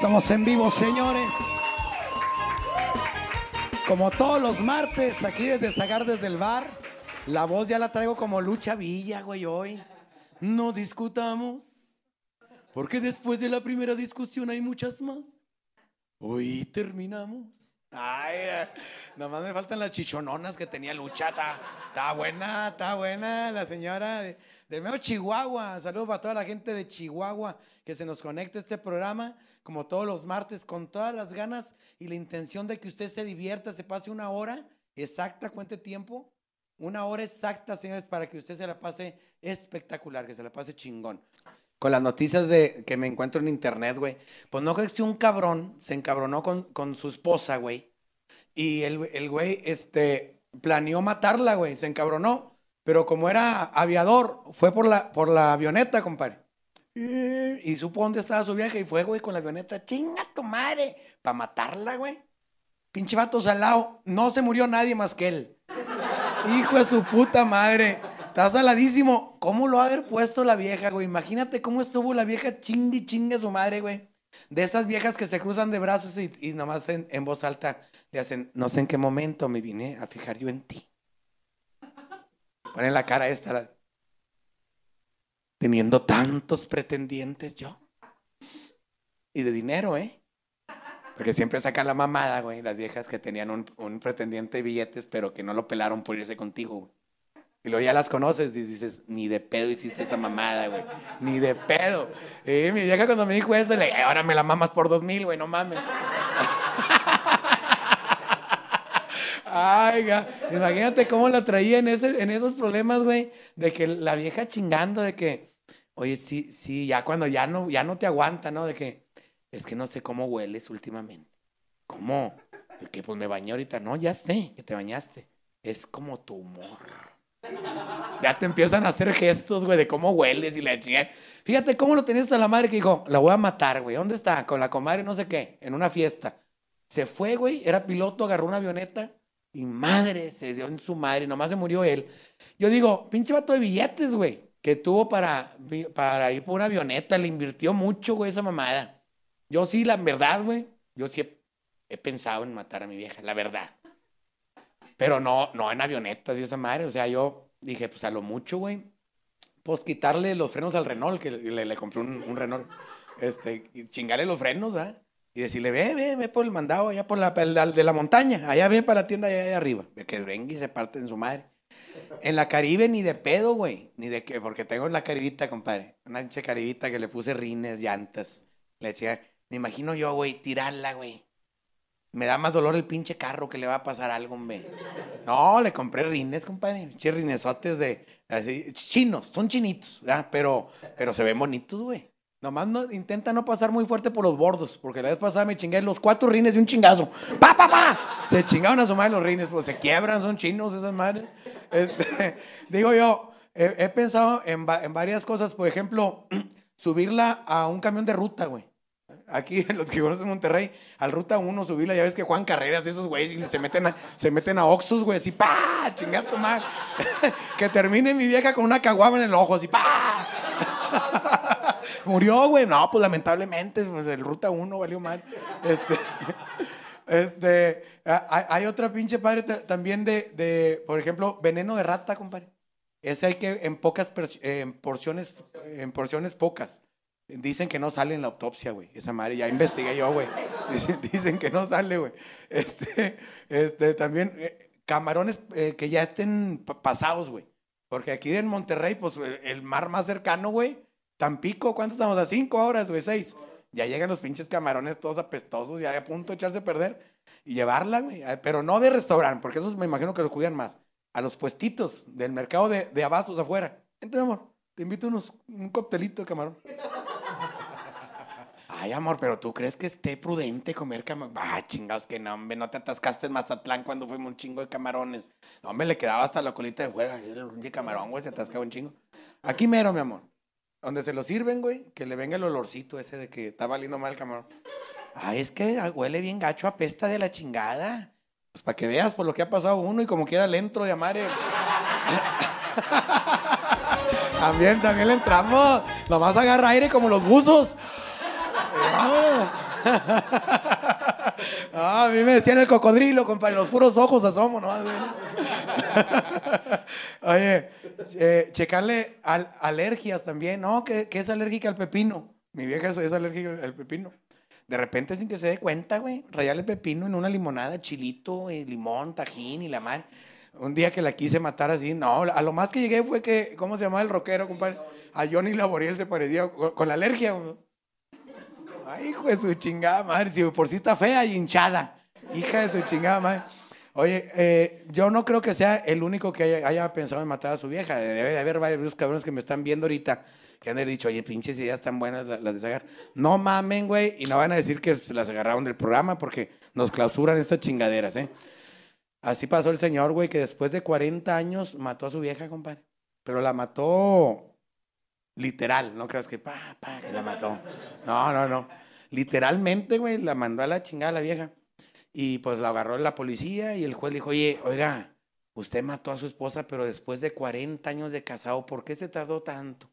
Estamos en vivo, señores. Como todos los martes, aquí desde Zagar, desde el bar. La voz ya la traigo como Lucha Villa, güey, hoy. No discutamos. Porque después de la primera discusión hay muchas más. Hoy terminamos. Ay, eh, nomás me faltan las chichononas que tenía Lucha. Está, buena, está buena la señora de, de medio Chihuahua. Saludos para toda la gente de Chihuahua que se nos conecta este programa, como todos los martes, con todas las ganas y la intención de que usted se divierta, se pase una hora exacta, cuente tiempo. Una hora exacta, señores, para que usted se la pase espectacular, que se la pase chingón con las noticias de que me encuentro en internet, güey. Pues no creo que un cabrón se encabronó con, con su esposa, güey. Y el, el güey, este, planeó matarla, güey. Se encabronó. Pero como era aviador, fue por la, por la avioneta, compadre. Y supo dónde estaba su viaje y fue, güey, con la avioneta. Chinga tu madre. Para matarla, güey. Pinche vato salado. No se murió nadie más que él. Hijo de su puta madre. Está saladísimo. ¿Cómo lo ha haber puesto la vieja, güey? Imagínate cómo estuvo la vieja chingue chingue su madre, güey. De esas viejas que se cruzan de brazos y, nomás en, en, voz alta le hacen, no sé en qué momento me vine a fijar yo en ti. Ponen la cara esta, teniendo tantos pretendientes yo. Y de dinero, ¿eh? Porque siempre sacan la mamada, güey, las viejas que tenían un, un pretendiente de billetes, pero que no lo pelaron por irse contigo, güey. Y luego ya las conoces dices, ni de pedo hiciste esa mamada, güey. Ni de pedo. Y mi vieja cuando me dijo eso, le dije, ahora me la mamas por dos mil, güey, no mames. Ay, imagínate cómo la traía en, ese, en esos problemas, güey, de que la vieja chingando, de que, oye, sí, sí, ya cuando ya no, ya no te aguanta, ¿no? De que, es que no sé cómo hueles últimamente. ¿Cómo? De que pues me bañé ahorita. No, ya sé que te bañaste. Es como tu humor. Ya te empiezan a hacer gestos, güey, de cómo hueles y la chingada. Fíjate cómo lo tenías a la madre que dijo, la voy a matar, güey. ¿Dónde está? Con la comadre no sé qué, en una fiesta. Se fue, güey, era piloto, agarró una avioneta y madre, se dio en su madre, nomás se murió él. Yo digo, pinche vato de billetes, güey, que tuvo para, para ir por una avioneta, le invirtió mucho, güey, esa mamada. Yo sí, la verdad, güey, yo sí he, pensado en matar a mi vieja, la verdad. Pero no, no en avionetas y esa madre. O sea, yo dije, pues a lo mucho, güey. Pues quitarle los frenos al Renault, que le, le compré un, un, Renault. Este, chingarle los frenos, ¿ah? Y decirle, ve, ve, ve por el mandado allá por la, de la montaña. Allá ve para la tienda allá, allá arriba. Que venga y se parte en su madre. En la Caribe ni de pedo, güey. Ni de que, porque tengo la caribita, compadre. Una pinche caribita que le puse rines, llantas. Le decía, me imagino yo, güey, tirarla, güey. Me da más dolor el pinche carro que le va a pasar algo, hombre. No, le compré rines, compadre. Pinche rinesotes de. Chinos, son chinitos, ¿verdad? Pero, pero se ven bonitos, güey. Nomás no, intenta no pasar muy fuerte por los bordos, porque la vez pasada me chingué los cuatro rines de un chingazo. ¡Pa, pa, pa! Se chingaron a su madre los rines, pues se quiebran, son chinos esas madres. Este, digo yo, he, pensado en, en varias cosas, por ejemplo, subirla a un camión de ruta, güey aquí los que conocen Monterrey, al Ruta 1 subirla, ya ves que Juan Carreras, esos güeyes, se meten a, se meten a Oxus, güey, así, pa, chingar tu madre. que termine mi vieja con una caguama en el ojo, así, pa. Murió, güey, no, pues lamentablemente, pues el Ruta 1 valió mal. Este, este, hay, otra pinche padre también de, de, por ejemplo, veneno de rata, compadre. Ese hay que en pocas en porciones, en porciones pocas. Dicen que no sale en la autopsia, güey. Esa madre, ya investigué yo, güey. Dicen, que no sale, güey. Este, este, también eh, camarones eh, que ya estén pasados, güey. Porque aquí en Monterrey, pues el mar más cercano, güey, Tampico, ¿cuánto estamos? A cinco horas, güey, seis. Ya llegan los pinches camarones todos apestosos, ya a punto de echarse a perder. Y llevarla, güey. Pero no de restaurante, porque esos me imagino que lo cuidan más. A los puestitos del mercado de, de abastos afuera. Entonces, amor, te invito unos, un coctelito de camarón. Ay, amor, pero tú crees que esté prudente comer camarón. Ah, chingados que no, hombre, no te atascaste en Mazatlán cuando fuimos un chingo de camarones. No, hombre, le quedaba hasta la colita de fuera. Un camarón, güey, se atascaba un chingo. Aquí mero, mi amor. Donde se lo sirven, güey, que le venga el olorcito ese de que está valiendo mal el camarón. Ay, es que huele bien gacho, apesta de la chingada. Pues para que veas por lo que ha pasado uno y como quiera le entro de amar. también, también le entramos. Nomás agarra aire como los buzos. Ah, a mí me decían el cocodrilo, compadre, los puros ojos asomo, ¿no? Oye, eh, checarle al, alergias también, ¿no? Que, es alérgica al pepino. Mi vieja es, alérgica al pepino. De repente, sin que se dé cuenta, güey, rayarle pepino en una limonada, chilito, y limón, tajín y la mar. Un día que la quise matar así, no, a lo más que llegué fue que, ¿cómo se llamaba el rockero, compadre? A Johnny Laboriel se parecía con, la alergia. Ay, hijo de su chingada madre, si por sí está fea y hinchada. Hija de su chingada madre. Oye, eh, yo no creo que sea el único que haya, pensado en matar a su vieja. Debe de haber varios cabrones que me están viendo ahorita que han dicho, oye, pinches ideas tan buenas las, de sacar. No mamen, güey, y no van a decir que las agarraron del programa porque nos clausuran estas chingaderas, ¿eh? Así pasó el señor, güey, que después de 40 años mató a su vieja, compadre. Pero la mató literal, no creas que pa, pa, que la mató. No, no, no. Literalmente, güey, la mandó a la chingada la vieja. Y pues la agarró la policía y el juez dijo, oye, oiga, usted mató a su esposa, pero después de 40 años de casado, ¿por qué se tardó tanto?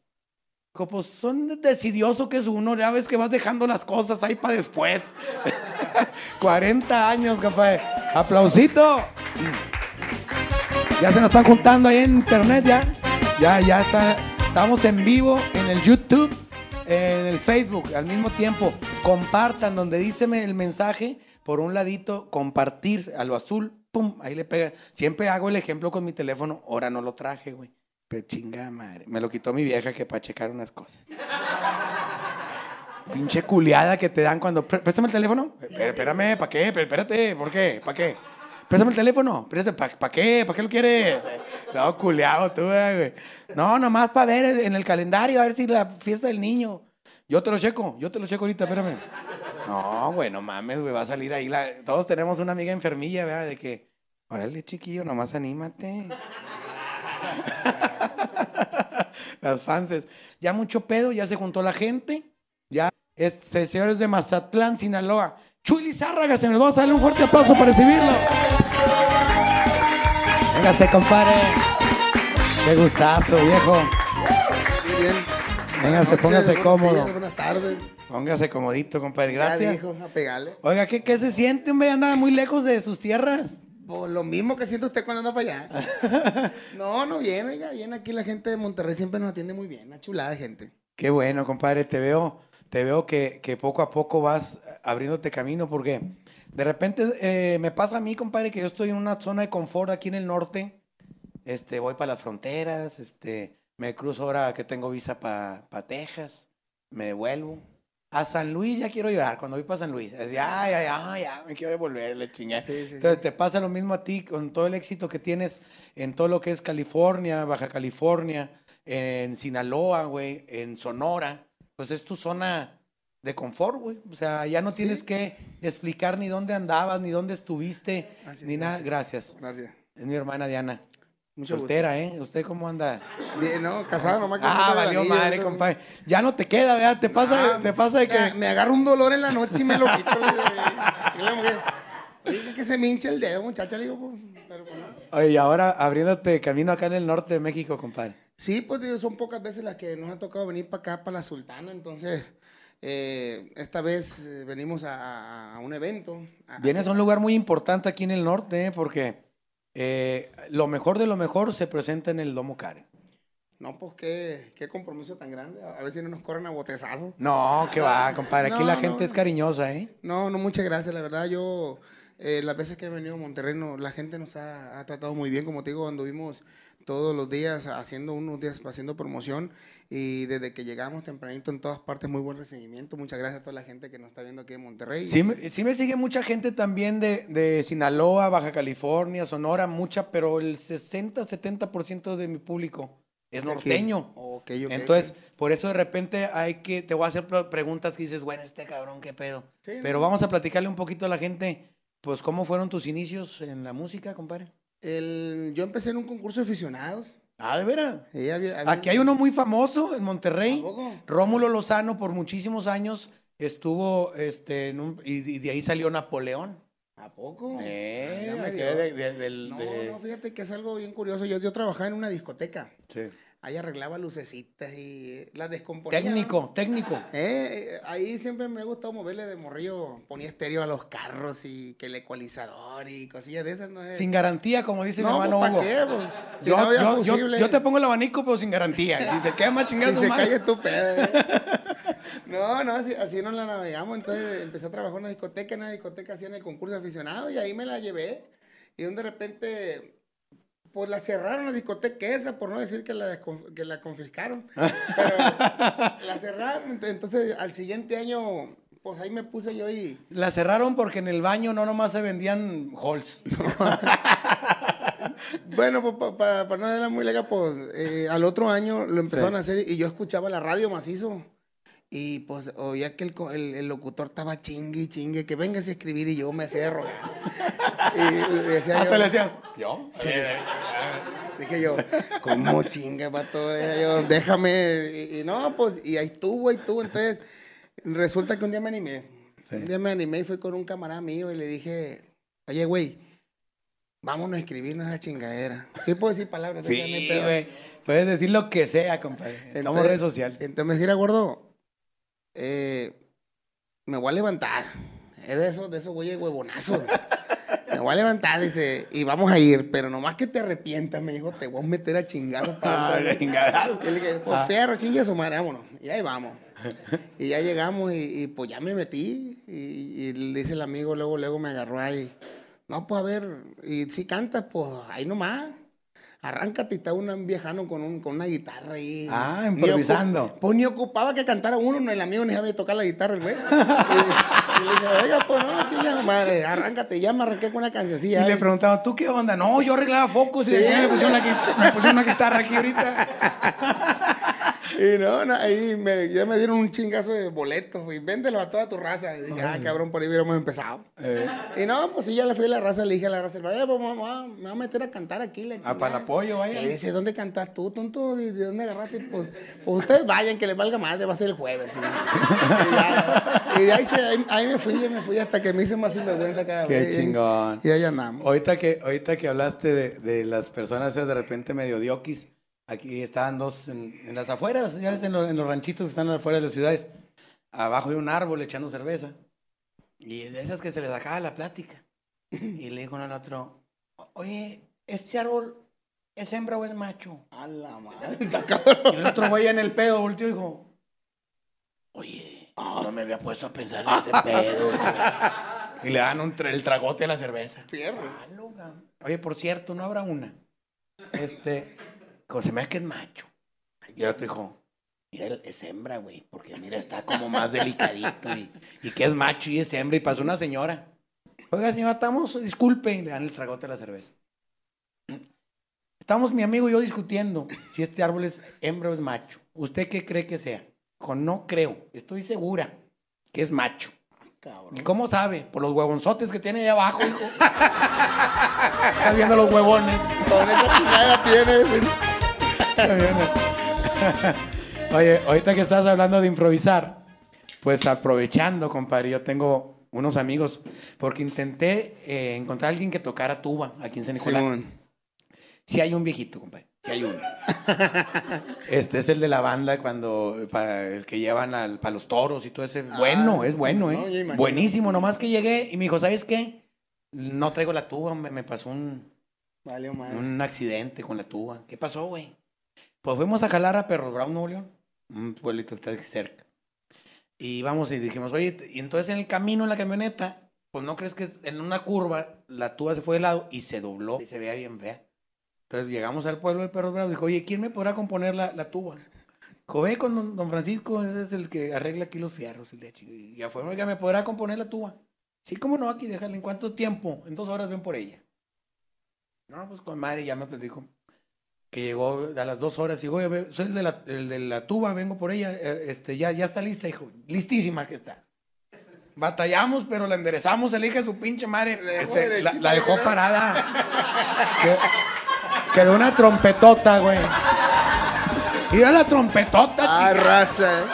Dijo, pues son decidioso que es uno, ya ves que vas dejando las cosas ahí para después. 40 años, compadre. Aplausito. Ya se nos están juntando ahí en internet, ya. Ya, ya está. Estamos en vivo en el YouTube, en el Facebook, al mismo tiempo. Compartan donde dice el mensaje, por un ladito, compartir a lo azul, pum, ahí le pega. Siempre hago el ejemplo con mi teléfono, ahora no lo traje, güey. Pero chinga madre. Me lo quitó mi vieja que para checar unas cosas. Pinche culiada que te dan cuando. Préstame el teléfono. Espérame, ¿para qué? Espérate, ¿por qué? ¿Para qué? Préstame el teléfono. ¿Para qué? ¿Para qué lo quieres? No, culiado tú, güey. No, nomás para ver en el calendario, a ver si la fiesta del niño. Yo te lo checo, yo te lo checo ahorita, espérame. No, güey, no mames, güey, va a salir ahí. Todos tenemos una amiga enfermilla, ¿verdad? De que, órale, chiquillo, nomás anímate. Las fanses. Ya mucho pedo, ya se juntó la gente. Ya, este, señores de Mazatlán, Sinaloa. Chuy Lizárraga, se nos va a salir un fuerte aplauso para recibirlo. Véngase, compadre. Qué gustazo, viejo. Muy bien. Véngase, póngase cómodo. buenas tardes. Póngase comodito, compadre. Gracias. Ya dijo, a pegarle. Oiga, ¿qué, ¿qué se siente, hombre? Anda muy lejos de sus tierras. Pues lo mismo que siente usted cuando anda para allá. no, no viene, ya viene aquí la gente de Monterrey siempre nos atiende muy bien, una chulada de gente. Qué bueno, compadre, te veo, te veo que, poco a poco vas abriéndote camino porque de repente eh, me pasa a mí, compadre, que yo estoy en una zona de confort aquí en el norte. Este, voy para las fronteras, este, me cruzo ahora que tengo visa para Texas, me devuelvo a San Luis ya quiero llorar. Cuando voy para San Luis, es ya, ya, ya, ya, me quiero devolver, le chingue. Entonces te pasa lo mismo a ti con todo el éxito que tienes en todo lo que es California, Baja California, en Sinaloa, güey, en Sonora. Pues es tu zona de confort, güey. O sea, ya no tienes que explicar ni dónde andabas, ni dónde estuviste, ni nada. Gracias. Gracias. Es mi hermana Diana. Mucho Soltera, ¿eh? ¿Usted cómo anda? Bien, no, casado nomás. ah, valió madre, compadre. Ya no te queda, ¿verdad? Te pasa, te pasa de que... Me agarro un dolor en la noche y me lo quito. la mujer, Oye, que se me hincha el dedo, muchacha. Le digo, pues, pero, pues, Oye, y ahora abriéndote camino acá en el norte de México, compadre. Sí, pues son pocas veces las que nos ha tocado venir para acá, para la Sultana. Entonces, eh, esta vez eh, venimos a, a, un evento. Vienes a un lugar muy importante aquí en el norte, ¿eh? Porque lo mejor de lo mejor se presenta en el Domo Karen. No, pues qué, qué compromiso tan grande. A ver si no nos corren a botezazos. No, que va, compadre. Aquí la gente es cariñosa, ¿eh? No, no, muchas gracias. La verdad, yo, las veces que he venido a Monterrey, la gente nos ha, ha, tratado muy bien. Como te digo, anduvimos todos los días haciendo unos días haciendo promoción y desde que llegamos tempranito en todas partes muy buen recibimiento. Muchas gracias a toda la gente que nos está viendo aquí en Monterrey. Sí, sí me sigue mucha gente también de, de Sinaloa, Baja California, Sonora, mucha, pero el 60-70% de mi público es norteño. Entonces, por eso de repente hay que, te voy a hacer preguntas que dices, bueno, este cabrón, qué pedo. pero vamos a platicarle un poquito a la gente, pues, ¿cómo fueron tus inicios en la música, compadre? El, yo empecé en un concurso de aficionados. Ah, de veras. Aquí hay uno muy famoso en Monterrey. Rómulo Lozano por muchísimos años estuvo este, y, de ahí salió Napoleón. ¿A poco? Eh, no, no, fíjate que es algo bien curioso. Yo, yo trabajaba en una discoteca. Sí. Ahí arreglaba lucecitas y las descomponía. ¿no? Técnico, técnico. Eh, eh, ahí siempre me ha gustado moverle de morrillo. Ponía estéreo a los carros y que el ecualizador y cosillas de esas. ¿no? Eh, Sin garantía, como dice mi no, hermano pues, Hugo. ¿para qué? Pues, si yo, no yo- yo- te pongo el abanico, pero sin garantía. Si se quema, Si chingada su se madre. cae tu pedo. eh. No, no, así, así nos la navegamos. Entonces empecé a trabajar en una discoteca, en una discoteca hacían el concurso de aficionados y ahí me la llevé. Y de repente, pues la cerraron la discoteca esa, por no decir que la, que la confiscaron. Pero la cerraron. ent- Entonces al siguiente año, pues ahí me puse yo y... La cerraron porque en el baño no nomás se vendían halls. Bueno, pues para no era muy legal, pues eh, al otro año lo empezaron Sí. a hacer y yo escuchaba la radio macizo. Y pues oía que el, el- el locutor estaba chingue y chingue, que vengas a escribir y yo me hacía rogar. Y le decía yo, Hasta le decías, ¿yo? Sí. dije yo, ¿cómo chinga, pato? Dije yo, déjame. Y, y no, pues, y ahí estuvo, ahí estuvo. Entonces, resulta que un día me animé. Sí. Un día me animé y fui con un camarada mío y le dije, oye, güey, vámonos a escribirnos esa chingadera. Sí puedo decir palabras. Sí, güey. Puedes decir lo que sea, compadre. Estamos en Entonces- redes sociales. Entonces me dijera, gordo, eh, me voy a levantar. Era de esos, de esos güeyes huevonazos. me voy a levantar, dice, y vamos a ir, pero nomás que te arrepientas, me dijo, te voy a meter a chingar. Ah, chingada. Y le dije, pues Ah. fierro, chingue a su madre, vámonos. Y ahí vamos. Y ya llegamos y, y, pues ya me metí. Y, y le dice el amigo, luego, luego me agarró ahí. No, pues a ver, y si cantas, pues ahí nomás. Arráncate y está un viejano con, un, con una guitarra ahí. Ah, improvisando. ocu- Pues ni ocupaba que cantara uno, no, el amigo ni sabía tocar la guitarra, el güey. Y, le dije, oiga, pues no, chinga madre, arráncate. Ya me arranqué con una cancioncilla. Y le ahí. preguntaban, ¿tú qué onda? No, yo arreglaba focos y Sí. aquí me pusieron, una, gui- me pusieron una guitarra aquí ahorita. Y no, no, ahí me, ya me dieron un chingazo de boletos, y véndelo a toda tu raza. Y dije, ah, cabrón, por ahí hubiéramos empezado. Eh, Y no, pues sí, ya le fui a la raza, le dije a la raza, "Eh, pues, a- me voy a meter a cantar aquí. La ah, chingada". para el apoyo, vaya. Y dice, ¿dónde cantas tú, tonto? ¿De, de dónde agarraste? Pues, pues ustedes vayan, que les valga madre, va a ser el jueves. ¿sí? y, ya, y de ahí, se- ahí, ahí me fui, me fui hasta que me hice más sinvergüenza cada Qué vez. y- chingón. Y ahí andamos. Ahorita que, ahorita que hablaste de, de las personas de repente medio diokis, aquí estaban dos en, en las afueras, ya ves, en, los- en los ranchitos que están afuera de las ciudades, abajo de un árbol echando cerveza. Y de esas que se les acaba la plática. Y le dijo uno al otro, oye, ¿este árbol es hembra o es macho? A la madre. Y el otro güey en el pedo volteó y dijo, oye, no me había puesto a pensar en ese pedo. y le dan un tra- el tragote a la cerveza. Fierro. Ah. Oye, por cierto, no habrá una. Este, como se me hace que es macho. Y el otro dijo, mira, es hembra, güey, porque mira, está como más delicadito y, y que es macho y es hembra. Y pasó una señora. Oiga, señora, estamos, disculpe, y le dan el tragote a la cerveza. Estamos mi amigo y yo discutiendo si este árbol es hembra o es macho. ¿Usted qué cree que sea? Dijo, no creo, estoy segura que es macho. Cabrón. ¿Y cómo sabe? Por los huevonzotes que tiene ahí abajo, hijo. Estás viendo los huevones. Con esa tienes. Oye, ahorita que estás hablando de improvisar, pues aprovechando, compadre, yo tengo unos amigos, porque intenté eh, encontrar a alguien que tocara tuba aquí en San Nicolás. Simón. Sí hay un viejito, compadre. Sí hay uno. Este es el de la banda cuando para el que llevan al, para los toros y todo ese. Bueno, es bueno, Ah, no, ¿eh? imagino. Buenísimo. Nomás que llegué y me dijo, ¿sabes qué? No traigo la tuba, me, me pasó un, Vale, un accidente con la tuba. ¿Qué pasó, güey? Pues fuimos a jalar a Perros Brown, Nuevo León. Un pueblito está cerca. Y vamos y dijimos, oye, y entonces en el camino en la camioneta, pues no crees que en una curva la tuba se fue de lado y se dobló y se veía bien fea. Entonces llegamos al pueblo de Perros Bravos. Dijo, oye, ¿quién me podrá componer la, la tuba? Dijo, ve con don, don Francisco, ese es el que arregla aquí los fierros. el de chi- Y ya fue, oiga, ¿me podrá componer la tuba? Sí, cómo no, aquí déjale. ¿En cuánto tiempo? En dos horas ven por ella. No, pues con madre ya me platicó. Que llegó a las dos horas y dijo, oye, soy el de la, el de la tuba, vengo por ella. eh, Este, ya, ya está lista, dijo. Listísima que está. Batallamos, pero la enderezamos, el hija de su pinche madre. este, la, dejó parada. Que- Quedó una trompetota, güey. Y era la trompetota, Ah, chica. raza,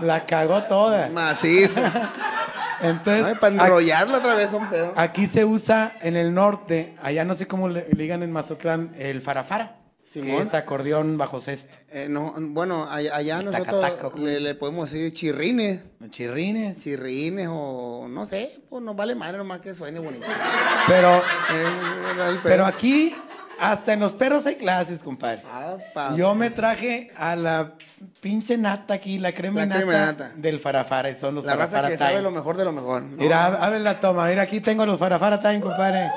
La cagó toda. eh. Macizo. Entonces, Ay, para aquí- enrollarlo otra vez son pedo. aquí se usa en el norte, allá no sé cómo le, le digan en Mazatlán, el farafara. que Simón. es acordeón bajo cesta. Eh, no, bueno, allá, allá nosotros le, le podemos decir chirrines. Chirrines. Chirrines o no sé, pues nos vale madre nomás que suene bonito. Pero, Eh, pero aquí, hasta en los perros hay clases, compadre. Ah, Yo me traje a la pinche nata aquí, la crema, La nata, crema nata. del farafara. Son los la raza que time. sabe lo mejor de lo mejor. ¿no? Mira, abre la toma. Mira, aquí tengo los farafara time, compadre.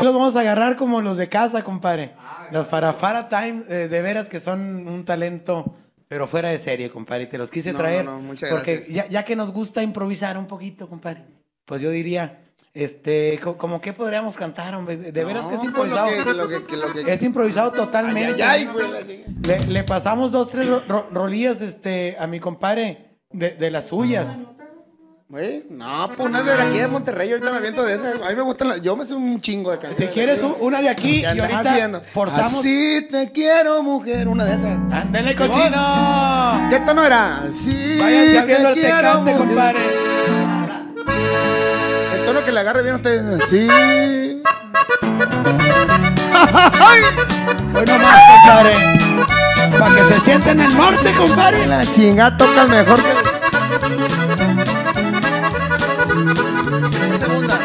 Los vamos a agarrar como los de casa, compadre. Los farafara time, eh, de veras que son un talento, pero fuera de serie, compadre. Te los quise No, traer. no, porque ya que nos gusta improvisar un poquito, compadre. Pues yo diría, este, co- como que podríamos cantar, hombre. De, veras que es improvisado. Lo que, lo que, que lo que- Es improvisado totalmente. ay, ay, güey, la chinga. Le, le pasamos dos, tres ro- ro- rolillas este, a mi compadre de, de las suyas. Güey, no, pues una de aquí de Monterrey, ahorita me aviento de esas. A mí me gustan las, yo me sé un chingo de Si canciones. quieres un- una de aquí y ¿Qué andas ahorita haciendo? forzamos. Así te quiero, mujer, una de esas. ¡Ándale, cochino! ¿Qué tono era? Así Váyanse te el quiero, tecate, mujer. compadre. El tono que le agarre bien a ustedes. Sí. Hoy nomás, compadre. Para que se sienta en el norte, compadre. La chinga toca mejor que. La segunda.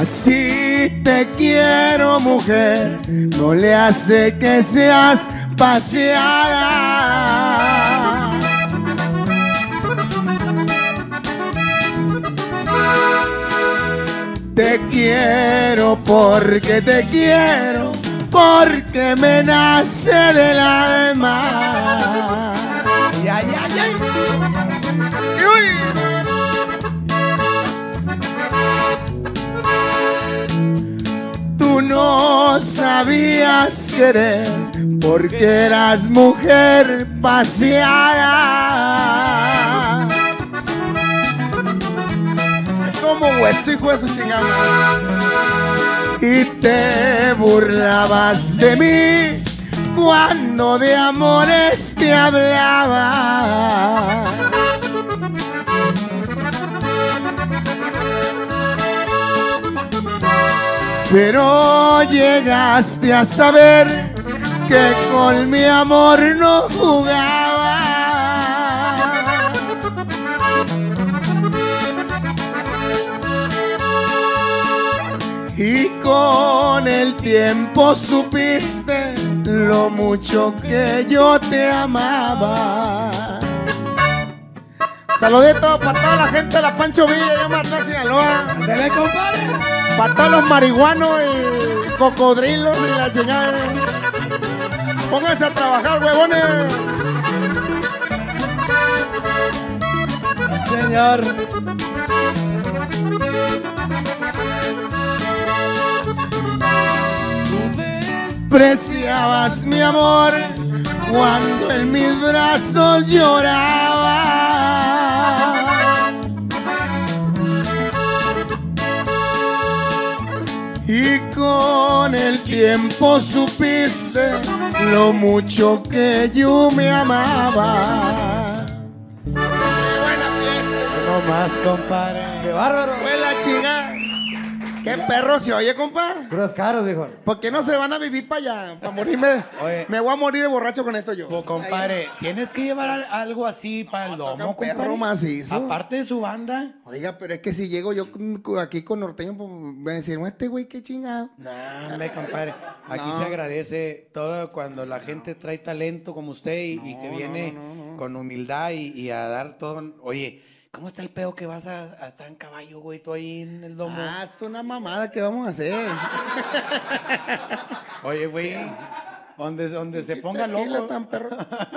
Así te quiero, mujer, no le hace que seas paseada. Te quiero porque te quiero, porque me nace del alma. Ay, ay, ay, ay. No sabías querer porque eras mujer paseada. Como hueso, hijo de su chingada. Y te burlabas de mí cuando de amores te hablaba. Pero llegaste a saber que con mi amor no jugaba. Y con el tiempo supiste lo mucho que yo te amaba. Saludito para toda la gente de la Pancho Villa, yo Marta Sinaloa. Ándale, compadre. Para todos los marihuanos y cocodrilos y la chingada. Pónganse a trabajar, huevones. Señor. Preciabas mi amor cuando en mis brazos lloraba. Y con el tiempo supiste lo mucho que yo me amaba. No más, compadre. ¡Qué bárbaro! ¿Qué perro se oye, compa? Puros caros, dijo. ¿Por qué no se van a vivir para allá? Para morirme. Oye. Me voy a morir de borracho con esto yo. Pues, compadre, tienes que llevar al- algo así para el toca domo, un perro compadre. macizo. Aparte de su banda. Oiga, pero es que si llego yo aquí con norteño, pues voy a decir, "No, este güey, qué chingado. No, hombre, compadre. Aquí No. se agradece todo cuando la gente trae talento como usted y, y que No, viene no, no, no. con humildad y, y a dar todo. Oye, ¿cómo está el pedo que vas a, a estar en caballo, güey, tú ahí en el domo? Ah, es una mamada que vamos a hacer. Oye, güey, donde, donde se ponga loco. tan perro.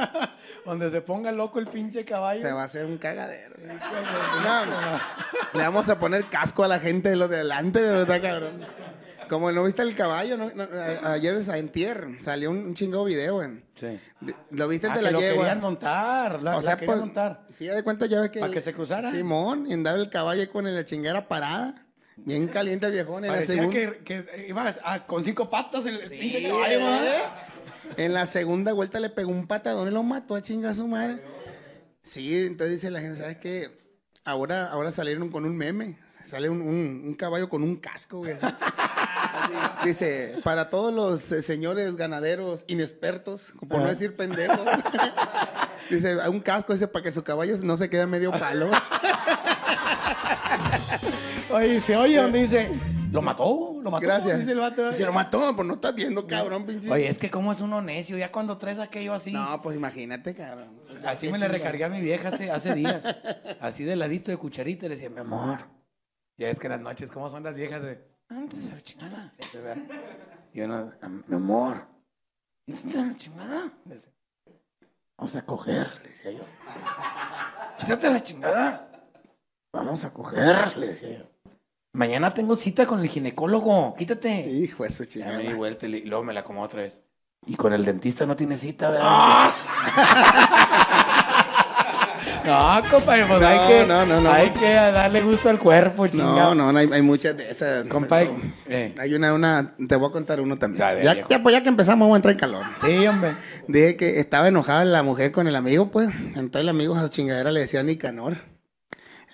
donde se ponga loco el pinche caballo. Se va a hacer un cagadero. No, le vamos a poner casco a la gente de los de adelante, de verdad, cabrón. Como no viste el caballo, ¿no? No, a- ayer en salió un, un chingado video, güey. Sí. De- ¿Lo viste Ah, de la lo yegua? querían montar, la, O la sea, querían pues, montar. sí, de cuenta ya ves que... ¿Para que se cruzara? Simón, y andaba el caballo con la chingera parada. Bien caliente el viejón. En la, segunda, que, que iba a- con cinco patas el pinche Sí, caballo, ¿verdad? en la segunda vuelta le pegó un patadón y lo mató a chingar a su madre. Sí, entonces dice la gente, ¿sabes qué? Ahora, ahora salieron con un meme. Sale un, un- un caballo con un casco, güey. Dice, para todos los eh, señores ganaderos inexpertos, por no decir pendejos. Dice, un casco ese para que su caballo no se quede medio palo. Oye, se oye donde dice, lo mató, lo mató. Gracias. Dice el vato. Dice, lo mató, pues no estás viendo, cabrón, pinche. Oye, es que como es uno necio, ya cuando traes aquello así. No, pues imagínate, cabrón. Así qué me le chingada. recargué a mi vieja hace, hace días. Así de ladito de cucharita. Le decía, mi amor. Ya es que en las noches, ¿cómo son las viejas de. "Antes de la chingada"? Y uno, mi amor. ¿Antes de la chingada? Vamos a coger, le decía yo. Quítate la chingada. Vamos a coger, le decía yo. Mañana tengo cita con el ginecólogo. Quítate. Hijo de su Ya chingada. me di vuelta y luego me la como otra vez. Y con el dentista no tiene cita, ¿verdad? no, compadre, pues No, hay que, no, no, no. hay que darle gusto al cuerpo, chingado. No, no, no, hay, hay muchas de esas. Compadre, eh, Hay una, una, te voy a contar uno también. Ya, ya, pues ya que empezamos, vamos a entrar en calor. sí, hombre. Dije que estaba enojada la mujer con el amigo, pues. Entonces el amigo a su chingadera le decía Nicanor.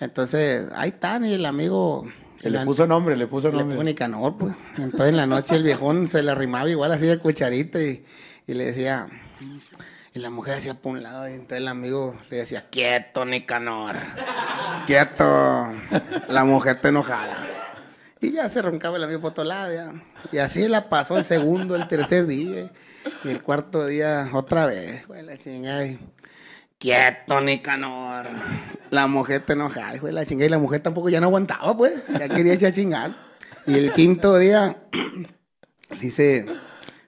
Entonces, ahí está, y el amigo. Le puso nombre, le puso le nombre. puso Nicanor, pues. Entonces en la noche el viejón se le arrimaba igual así de cucharita y, y le decía. Y la mujer decía por un lado, y entonces el amigo le decía, quieto, Nicanor. Quieto. La mujer está enojada. Y ya se roncaba el amigo por otro lado, ya. Y así la pasó el segundo, el tercer día. Y el cuarto día, otra vez. Fue la chingada. y, Quieto, Nicanor. La mujer está enojada. Fue la chingada. Y la mujer tampoco ya no aguantaba, pues. Ya quería echar chingar. Y el quinto día, dice,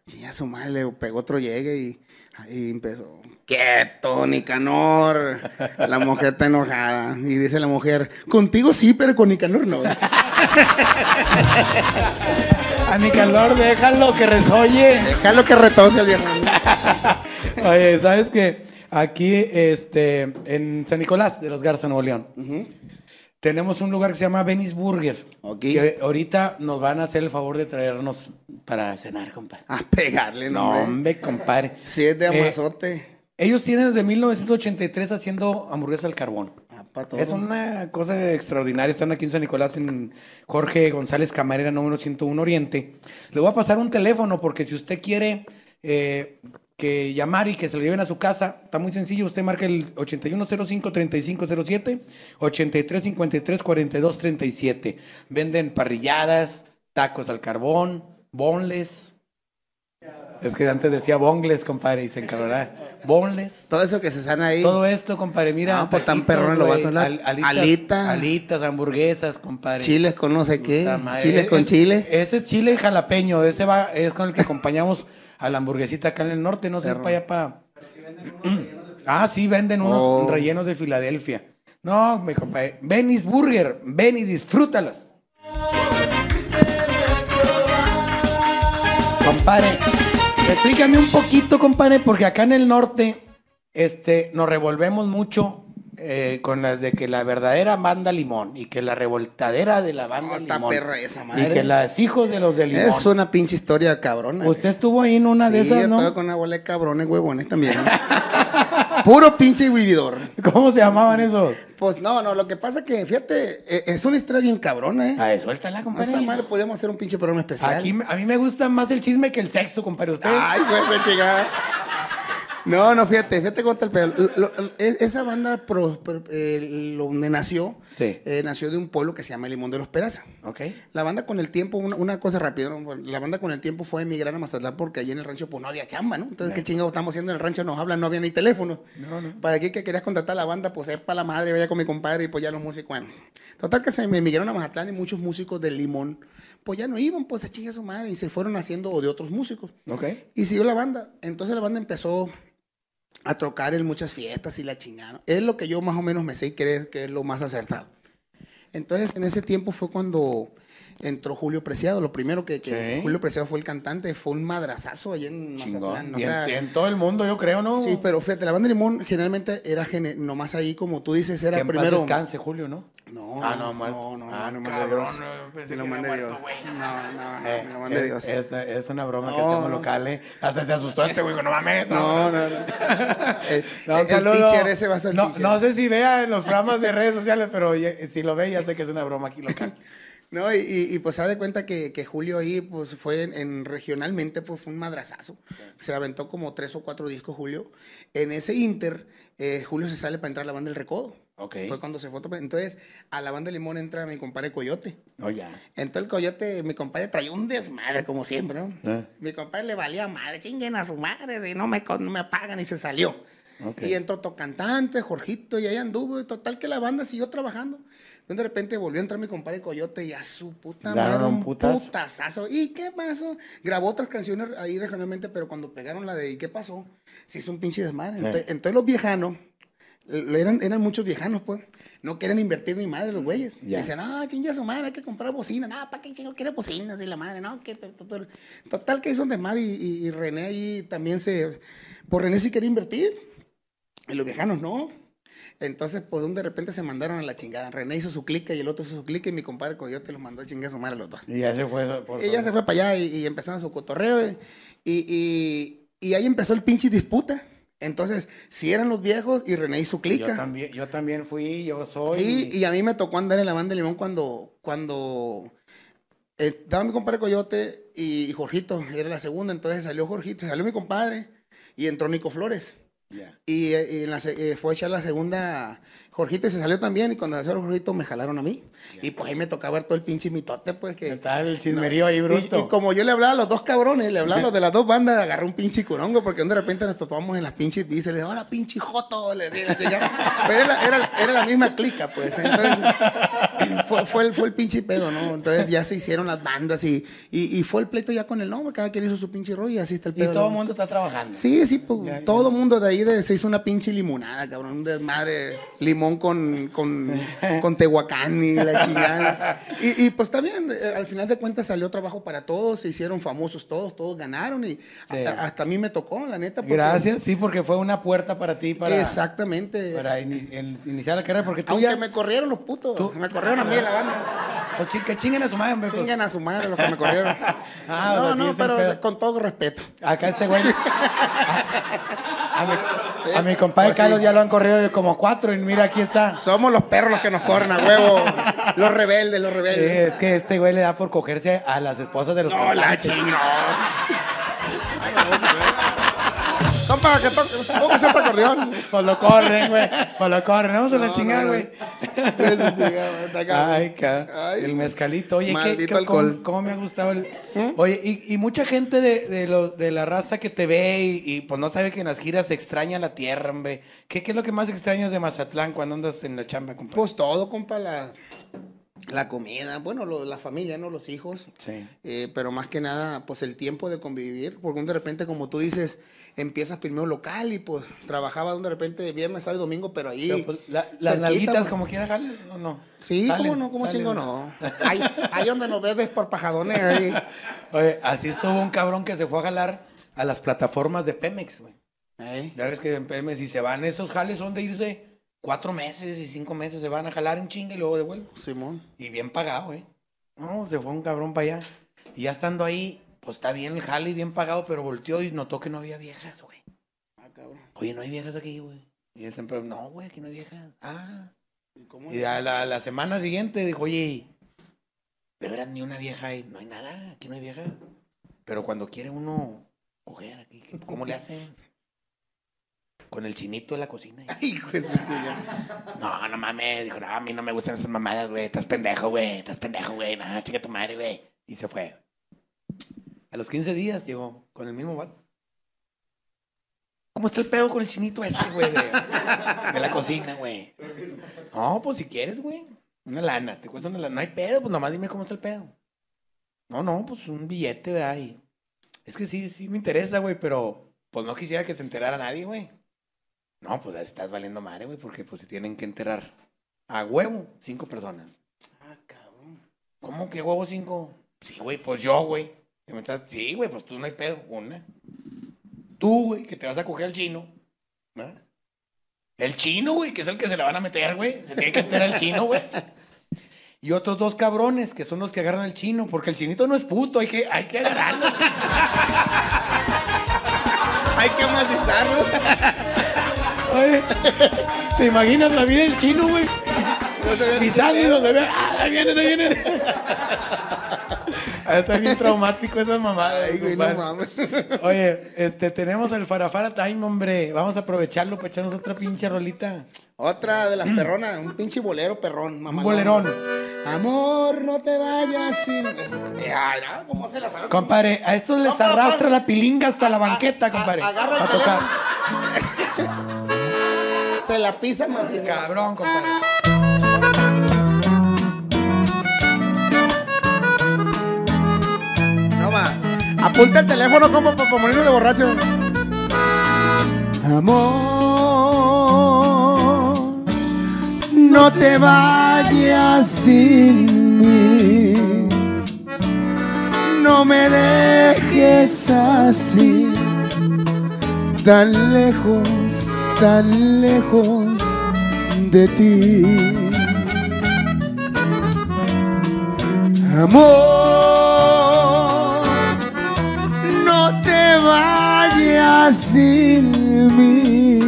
chinga su madre, le pegó otro llegue y, y empezó. Quieto, Nicanor. La mujer está enojada. Y dice la mujer, contigo sí, pero con Nicanor no. A Nicanor, déjalo que resoye. Déjalo que retose el viejo. Oye, ¿sabes qué? Aquí, este, en San Nicolás de los Garza, Nuevo León, tenemos un lugar que se llama Venice Burger. Ok. Que ahorita nos van a hacer el favor de traernos para cenar, compadre. A pegarle, No, hombre. hombre, compadre. Si es de Eh, amazote. Ellos tienen desde 1983 haciendo hamburguesas al carbón. Ah. Es una cosa extraordinaria. Están aquí en San Nicolás, en Jorge González Camarera, número 101 Oriente. Le voy a pasar un teléfono porque si usted quiere eh, que llamar y que se lo lleven a su casa, está muy sencillo. Usted marca el 8105-3507, 8353-4237. Venden parrilladas, tacos al carbón, bonles. Es que antes decía bongles, compadre, y se encaloraba. Bonles. Todo eso que se sana ahí. Todo esto, compadre, mira. Ah, pues, tan los güey, vatos, ¿la? al- alitas, Alita. alitas, hamburguesas, compadre. Chiles con no sé qué. Chiles con Es- chile. Ese es chile jalapeño, ese va, es con el que acompañamos a la hamburguesita acá en el norte, no sé, Perro. para allá para. Ah, sí, venden unos Oh. rellenos de Filadelfia. No, mi compadre. Venice Burger, ven y disfrútalas. Compadre, explícame un poquito, compadre, porque acá en el norte este, nos revolvemos mucho eh, con las de que la verdadera banda limón y que la revoltadera de la banda limón. perra esa Y madre. que las hijos de los de limón. Es una pinche historia cabrona. Usted estuvo ahí en una sí, de esas, yo ¿no? estaba con una bola de cabrones huevones también. Puro pinche vividor. ¿Cómo se llamaban esos? Pues no, no, lo que pasa es que, fíjate, eh, es una historia bien cabrona, ¿eh? A ver, suéltala, compadre. Esa madre podríamos hacer un pinche programa especial. Aquí, a mí me gusta más el chisme que el sexo, compadre. Usted. Ay, pues chingada. No, no, fíjate, fíjate cómo está el pedo. Lo- lo- es- esa banda, pro- pro- eh, donde nació, Sí. eh, nació de un pueblo que se llama Limón de los Peraza. Ok. La banda con el tiempo, una, una cosa rápida, ¿no? la banda con el tiempo fue emigrar a Mazatlán porque allí en el rancho pues no había chamba, ¿no? Entonces, ¿qué chingados estamos haciendo en el rancho? Nos hablan, no había ni teléfono. No, no. Para aquí que querías contratar a la banda, pues es para la madre, vaya con mi compadre y pues ya los músicos, bueno. Total que se me emigraron a Mazatlán y muchos músicos del Limón, pues ya no iban, pues se chinga su madre y se fueron haciendo de otros músicos. Ok. Y siguió la banda. Entonces la banda empezó a tocar en muchas fiestas y la chingada. Es lo que yo más o menos me sé y creo que es lo más acertado. Entonces en ese tiempo fue cuando entró Julio Preciado. Lo primero que, que Sí. Julio Preciado fue el cantante, fue un madrazazo allá en Mazatlán. O en- sea, y en, todo el mundo, yo creo, ¿no? sí, pero fíjate, la banda Limón generalmente era gene- nomás ahí, como tú dices, que era en paz primero. descanse, Julio, ¿no? No, Ah, no, no, no, Ah, no, no, cabrón, Dios. no, que mande Dios. güey. No, no, Eh, ni lo mande es, Dios. Es, es una broma que No, hacemos no. local, ¿eh? Hasta se asustó este güey, no mames. No, no, no. El, No, un el saludo. teacher ese va a ser el no, no sé si vea en los programas de redes sociales, pero si lo ve, ya sé que es una broma aquí local. No, y, y, pues se da cuenta que, que Julio ahí, pues fue en, en- regionalmente, pues fue un madrazazo. Se aventó como tres o cuatro discos Julio. En ese inter, eh, Julio se sale para entrar a la banda del Recodo. Ok. Fue cuando se fue. Entonces, a la banda de Limón entra mi compadre Coyote. Oh, ya. Entonces el Coyote, mi compadre traía un desmadre, como siempre, ¿no? Eh. Mi compadre le valía madre, chinguen a su madre, si no me, no me pagan y se salió. Ok. Y entró otro cantante, Jorgito, y ahí anduvo. y Total que la banda siguió trabajando. De repente volvió a entrar mi compadre Coyote y a su puta madre, un putazazo. ¿Y qué pasó? Grabó otras canciones ahí regionalmente, pero cuando pegaron la de ¿y qué pasó? Se hizo un pinche desmadre. Entonces, entonces los viejanos, eran, eran muchos viejanos, pues, no quieren invertir ni madre los güeyes. Ya. Dicen, no, chinga su madre, hay que comprar bocina. No, ¿para qué chingo quiere bocinas? Y la madre, no, que... to- to- to- Total que hizo un desmadre y, y- y René ahí también se... Por René sí quería invertir. Y los viejanos no. Entonces, pues de repente se mandaron a la chingada. René hizo su clica y el otro hizo su clica y mi compadre Coyote los mandó a chingar a su madre a los dos. Y ya se fue. Por Ella se fue para allá y, y empezaron su cotorreo. Y, y, y ahí empezó el pinche disputa. Entonces, si eran los viejos y René hizo Yo clica. también, yo también fui, yo soy. Y, y a mí me tocó andar en la banda de Limón cuando, cuando eh, estaba mi compadre Coyote y Jorgito, era la segunda, entonces salió Jorgito, salió mi compadre y entró Nico Flores. Eh, y en la eh, fue a echar la segunda Jorgito y se salió también y cuando salió Jorgito me jalaron a mí. Y pues ahí me tocaba ver todo el pinche mitote, pues que... ¿Qué tal el chismerío ahí, Y, bruto? y como yo le hablaba a los dos cabrones, le hablaba a los de las dos bandas, agarré un pinche curongo, porque de repente nos topamos en las pinches bicis, le dije, ahora pinche joto, le decía. Pero era, era, era la misma clica, pues. Entonces, fue, fue, el, fue el pinche pedo, ¿no? Entonces ya se hicieron las bandas y, y, y fue el pleito ya con el nombre, cada quien hizo su pinche rollo y así está el Y pedo. todo el ¿no? mundo está trabajando. Sí, sí, pues, Ya, ya. todo el mundo de ahí de- se hizo una pinche limonada, cabrón, un desmadre, limón con, con, con tehuacán y la chingada. Y, y, pues también, eh, al final de cuentas salió trabajo para todos, se hicieron famosos todos, todos ganaron y Sí. hasta, hasta a mí me tocó, la neta. porque- Gracias, sí, porque fue una puerta para ti para, Exactamente. para iniciar la carrera, porque tú Aunque ya... me corrieron los putos, tú- me corrieron a mí la banda. Pues chi- que chinguen a su madre, hombre. pues. Chingan a su madre los que me corrieron. Ah, no, no, pero pedo. con todo respeto. Acá este güey... A, a mi, a mi compadre Pues sí. Carlos ya lo han corrido de como cuatro y mira, aquí está. Somos los perros los que nos corren a huevo. Los rebeldes, los Sí, rebeldes. es que este güey le da por cogerse a las esposas de los No, la cantantes. Compa, que toque, acordeón. Pues lo corren, güey. Pues lo corren. Vamos a la chingada, güey. Ay, ca- Ay. el mezcalito. Oye, ¿qué, qué- alcohol. Cómo, cómo me ha gustado el... Oye, y, y mucha gente de, de, lo- de la raza que te ve y, y, pues no sabe que en las giras se extraña la tierra, hombre. ¿Qué, ¿Qué es lo que más extrañas de Mazatlán cuando andas en la chamba, compadre? Pues todo, compa, la, la comida, bueno, lo- la familia, ¿no? Los hijos. sí. Eh, pero más que nada, pues el tiempo de convivir, porque de repente, como tú dices, empiezas primero local y pues trabajaba de repente viernes, sábado y domingo, pero ahí. Pero, pues, la- las nalguitas pues. como quiera jales, ¿o no? Sí, Salen, cómo no, cómo salen. chingo no. Ahí, ahí donde nos ves por pajadones, ahí. Oye, así estuvo un cabrón que se fue a jalar a las plataformas de Pemex, güey. Ya ves que en Pemex si se van esos jales son de irse cuatro meses y cinco meses, se van a jalar en chinga y luego devuelven. Simón. Y bien pagado, güey. No, se fue un cabrón para allá. Y ya estando ahí, pues está bien el jale y bien pagado, pero volteó y notó que no había viejas, güey. Ah, cabrón. Oye, no hay viejas aquí, güey. Y él siempre, no, güey, aquí no hay viejas. Ah. ¿Y cómo Y a la, la semana siguiente dijo, oye, de veras ni una vieja ahí. No hay nada, aquí no hay vieja. Pero cuando quiere uno coger aquí, ¿cómo le hacen? Con el chinito de la cocina. Ay, hijo de su chinga. No, no mames. Dijo, no, a mí no me gustan esas mamadas, güey. Estás pendejo, güey. Estás pendejo, güey. No, chica tu madre, güey. Y se fue. A los 15 días llegó con el mismo vato. ¿Cómo está el pedo con el chinito ese, güey? De, de la cocina, güey. No, pues si quieres, güey. Una lana, te cuesta una lana. No hay pedo, pues nomás dime cómo está el pedo. No, no, pues un billete, ¿verdad? Y es que sí, sí me interesa, güey, pero pues no quisiera que se enterara nadie, güey. No, pues estás valiendo madre, güey, porque pues se tienen que enterar a huevo cinco personas. Ah, cabrón. ¿Cómo que huevo cinco? Sí, güey, pues yo, güey. ¿Que me estás- Sí, güey, pues tú no hay pedo. Una. Tú, güey, que te vas a coger al chino. ¿verdad? El chino, güey, que es el que se le van a meter, güey. Se tiene que meter al chino, güey. Y otros dos cabrones, que son los que agarran al chino, porque el chinito no es puto, hay que, hay que agarrarlo. Hay que macizarlo. Oye, ¿te imaginas la vida del chino, güey? Sale y donde ve, ¡ah, ahí vienen, ahí vienen! Ah, Está bien traumático esa mamada. Ay, güey, no mames. Oye, este, tenemos el Farafara Time, hombre. Vamos a aprovecharlo para echarnos otra pinche rolita. Otra de las perronas, un pinche bolero perrón, mamá. Un bolerón. Amor, no te vayas sin. Eh, Ay, no, ¿cómo se la sabe? Compadre, a estos les arrastra no. la pilinga hasta la banqueta, compadre. agarra el. Se la pisa maciza. Cabrón, compadre. No va. Apunta el teléfono como para morirnos de borracho. Amor, no te vayas sin mí. No me dejes así, tan lejos, tan lejos de ti. Amor, no te vayas sin mí.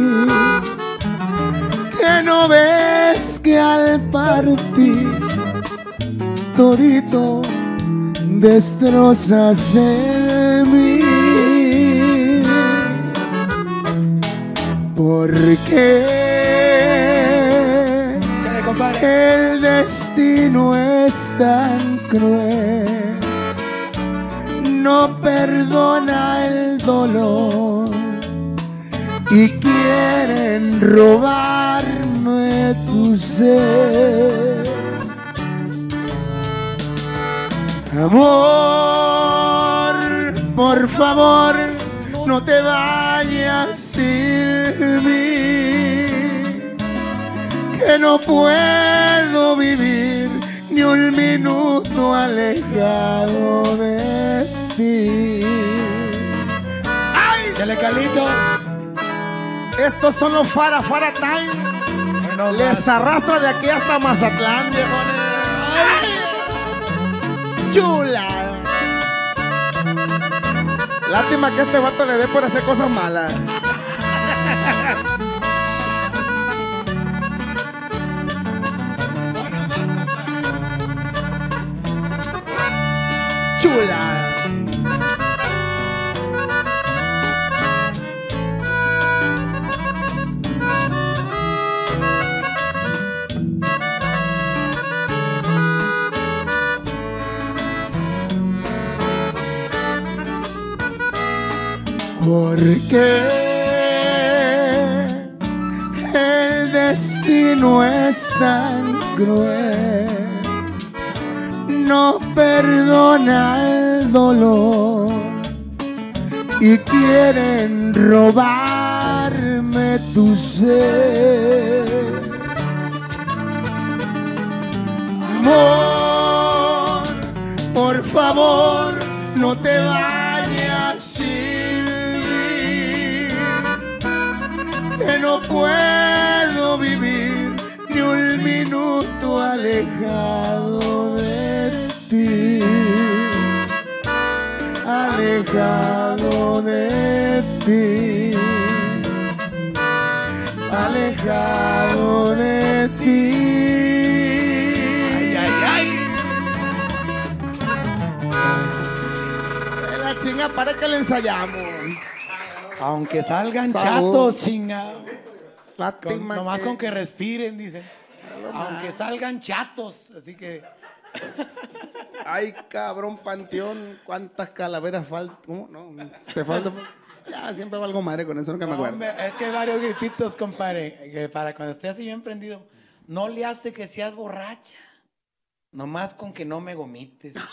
Que no ves que al partir todito destrozas en ¿Por qué? Échale, compadre. El destino es tan cruel, no perdona el dolor y quieren robarme tu ser. Amor, por favor, no te vayas sin mí que no puedo vivir ni un minuto alejado de ti. Échale, Carlitos. Estos son los Fara Fara Time. Bueno, Les más. arrastra de aquí hasta Mazatlán, viejones. ¡Ay! Chula. Lástima que este vato le dé por hacer cosas malas. Chula. Porque el destino es tan cruel, perdona el dolor y quieren robarme tu ser. Amor, por favor, no te vayas sin mí, que no puedo vivir ni un minuto alejado de ti, alejado de ti, alejado de ti. Ay, ay. De la chinga, para que le ensayamos. Aunque salgan Salud. chatos, chinga. Con- nomás que- con que respiren, dicen. Aunque salgan chatos. Así que. Ay, cabrón, panteón, cuántas calaveras faltan. ¿Cómo? No, te falta. Ya, siempre valgo madre con eso, no que me acuerdo. Hombre, es que hay varios grititos, compadre. Que para cuando esté así bien prendido. No le hace que seas borracha. Nomás con que no me gomites.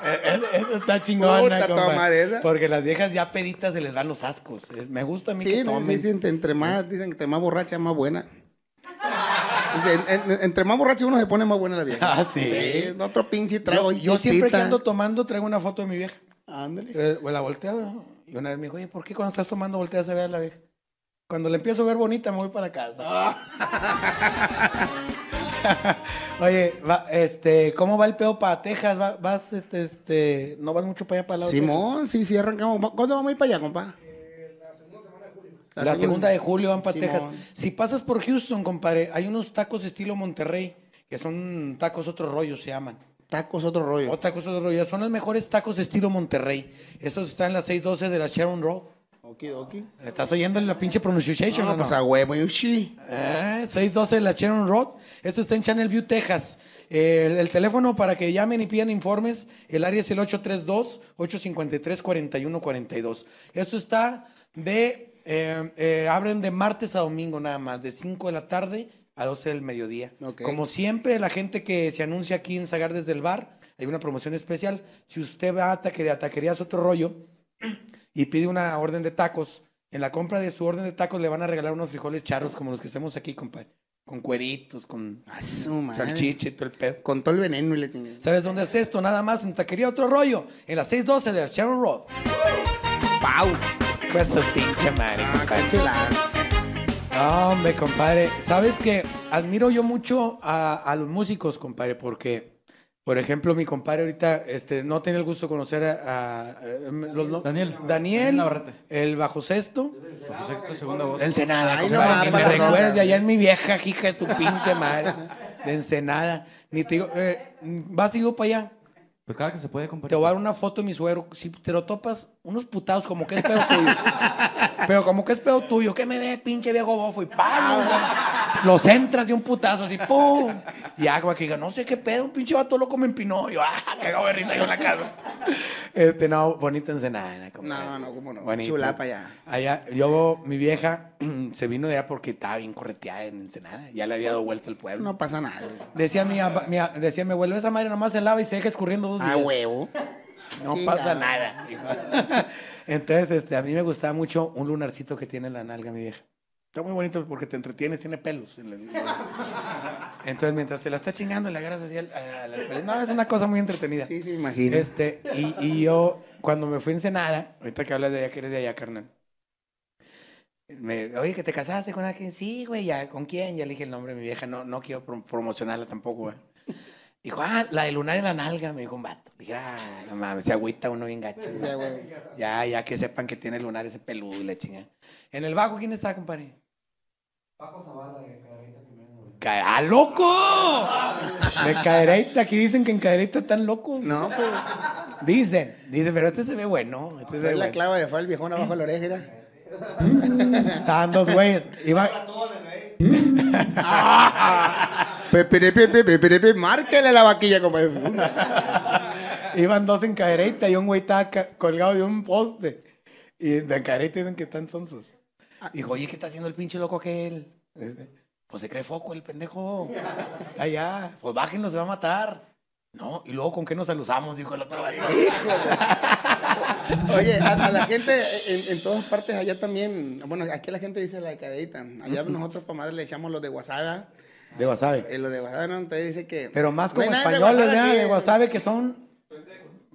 Eh, eh, Eso está chingona, compadre. Porque las viejas ya peditas se les dan los ascos. Eh, Me gusta a mí Sí, que no, tomen. sí, sí, entre más, dicen que entre más borracha, más buena. Dice, en- en- entre más borracho uno se pone más buena la vieja. Ah, sí. otro pinche trago. Yo, yo siempre que ando tomando traigo una foto de mi vieja. Ándale. Eh, la volteo ¿no? y una vez me dijo, oye, ¿por qué cuando estás tomando volteas a ver a la vieja? Cuando la empiezo a ver bonita me voy para casa. oye, va, este, ¿cómo va el peo para Texas? ¿Va- ¿Vas, este, este, no vas mucho para allá para el lado Simón, sí, sí, arrancamos. ¿Cuándo vamos a ir para allá, compa? La segunda de julio van para Simón. Texas. Si pasas por Houston, compadre, hay unos tacos estilo Monterrey, que son tacos otro rollo, se llaman. Tacos, otro rollo. O tacos otro rollo. Son los mejores tacos estilo Monterrey. Esos están en la 612 de la Sharon Road. Okidoki. ¿Estás oyendo la pinche pronunciation No, no? pues a huevo, y sí. Eh, 612 de la Sharon Road. Esto está en Channel View, Texas. Eh, el, el teléfono para que llamen y pidan informes, el área es el 832-853-4142. Esto está de, eh, eh, abren de martes a domingo nada más, de 5 de la tarde a 12 del mediodía. Como siempre, la gente que se anuncia aquí en Sagar desde el bar, hay una promoción especial. Si usted va a taquería, taquerías otro rollo y pide una orden de tacos, en la compra de su orden de tacos le van a regalar unos frijoles charros como los que hacemos aquí, compadre. Con cueritos, con salchicha y todo el pedo. Con todo el veneno y le chingué. ¿Sabes dónde es esto? Nada más en Taquería Otro Rollo, en la 612 de la Sharon Road. ¡Pau! Pues su pinche madre, Ah. Ah, Hombre, compadre, sabes que admiro yo mucho a, a los músicos, compadre, porque, por ejemplo, mi compadre ahorita este, no tiene el gusto de conocer a, a- a- los no- Daniel. Daniel, el bajo sexto, Bajo sexto, segunda voz. de Ensenada, Ay, compadre, no, para me roca. de allá en mi vieja, hija de su pinche madre, de Ensenada. Ni te digo, eh, vas y yo para allá. Pues cada que se puede, compadre. Te voy a dar una foto de mi suegro. Si te lo topas, unos putados, como que es pedo tuyo. Pero como que es pedo tuyo. ¿Qué me ve, pinche viejo bofo? Y ¡pam! Los entras de un putazo así, ¡pum! Y como que diga, no sé qué pedo, un pinche vato loco me empinó. Y yo, ¡ah! Cagado de risa yo en la casa. Este, no, bonita Ensenada. compadre. No, no, cómo no. Bonito. Chulapa ya. Allá, yo, mi vieja se vino de allá porque estaba bien correteada en Ensenada. Ya le había dado vuelta el pueblo. No pasa nada. Decía mi, mi decía mi abuelo, esa madre nomás se lava y se deja escurriendo dos días. A huevo. No pasa nada. hijo. Entonces, este, a mí me gustaba mucho un lunarcito que tiene en la nalga, mi vieja. Está muy bonito porque te entretienes, tiene pelos. Entonces, mientras te la está chingando, le agarras así al- a la. No, es una cosa muy entretenida. Sí, sí, imagino. Este, y, y yo, cuando me fui a Ensenada, ahorita que hablas de allá, que eres de allá, carnal. Me, Oye, que te casaste con alguien. Sí, güey, ya, ¿con quién? Ya le dije el nombre de mi vieja. No, no quiero pro- promocionarla tampoco, güey. Dijo, ah, la de lunar en la nalga, me dijo un vato. Dije, ah, no mames, se agüita uno bien gacho. Sí. Ya, ya que sepan que tiene lunar ese peludo y la chinga. En el bajo, ¿quién está, compadre? Paco Zavala de Cadereita primero. ¡Ah, loco! De Cadereita, aquí dicen que en Cadereita están locos. No, pero Dicen, dicen, pero este se ve bueno. Este se ve es la bueno. clava de fue el viejón abajo de la oreja. era. Estaban dos güeyes. Iba, Pepe, pepe, márquele la vaquilla, compadre. iban dos en Cadereita y un güey estaba colgado de un poste. Y de Cadereita dicen que están sonsos. Dijo, oye, ¿qué está haciendo el pinche loco aquel? Pues se cree foco el pendejo. Allá, pues bájenlo, se va a matar. No, y luego con qué nos alusamos, dijo el otro. Oye, a, a la gente en, en todas partes allá también, bueno, aquí la gente dice la cadita. Allá nosotros para madre le echamos los de wasabi. De wasabi. Eh, los de wasabi, ¿no? Entonces dice que. Pero más No como de españoles, wasabi ¿verdad? aquí. De wasabi que son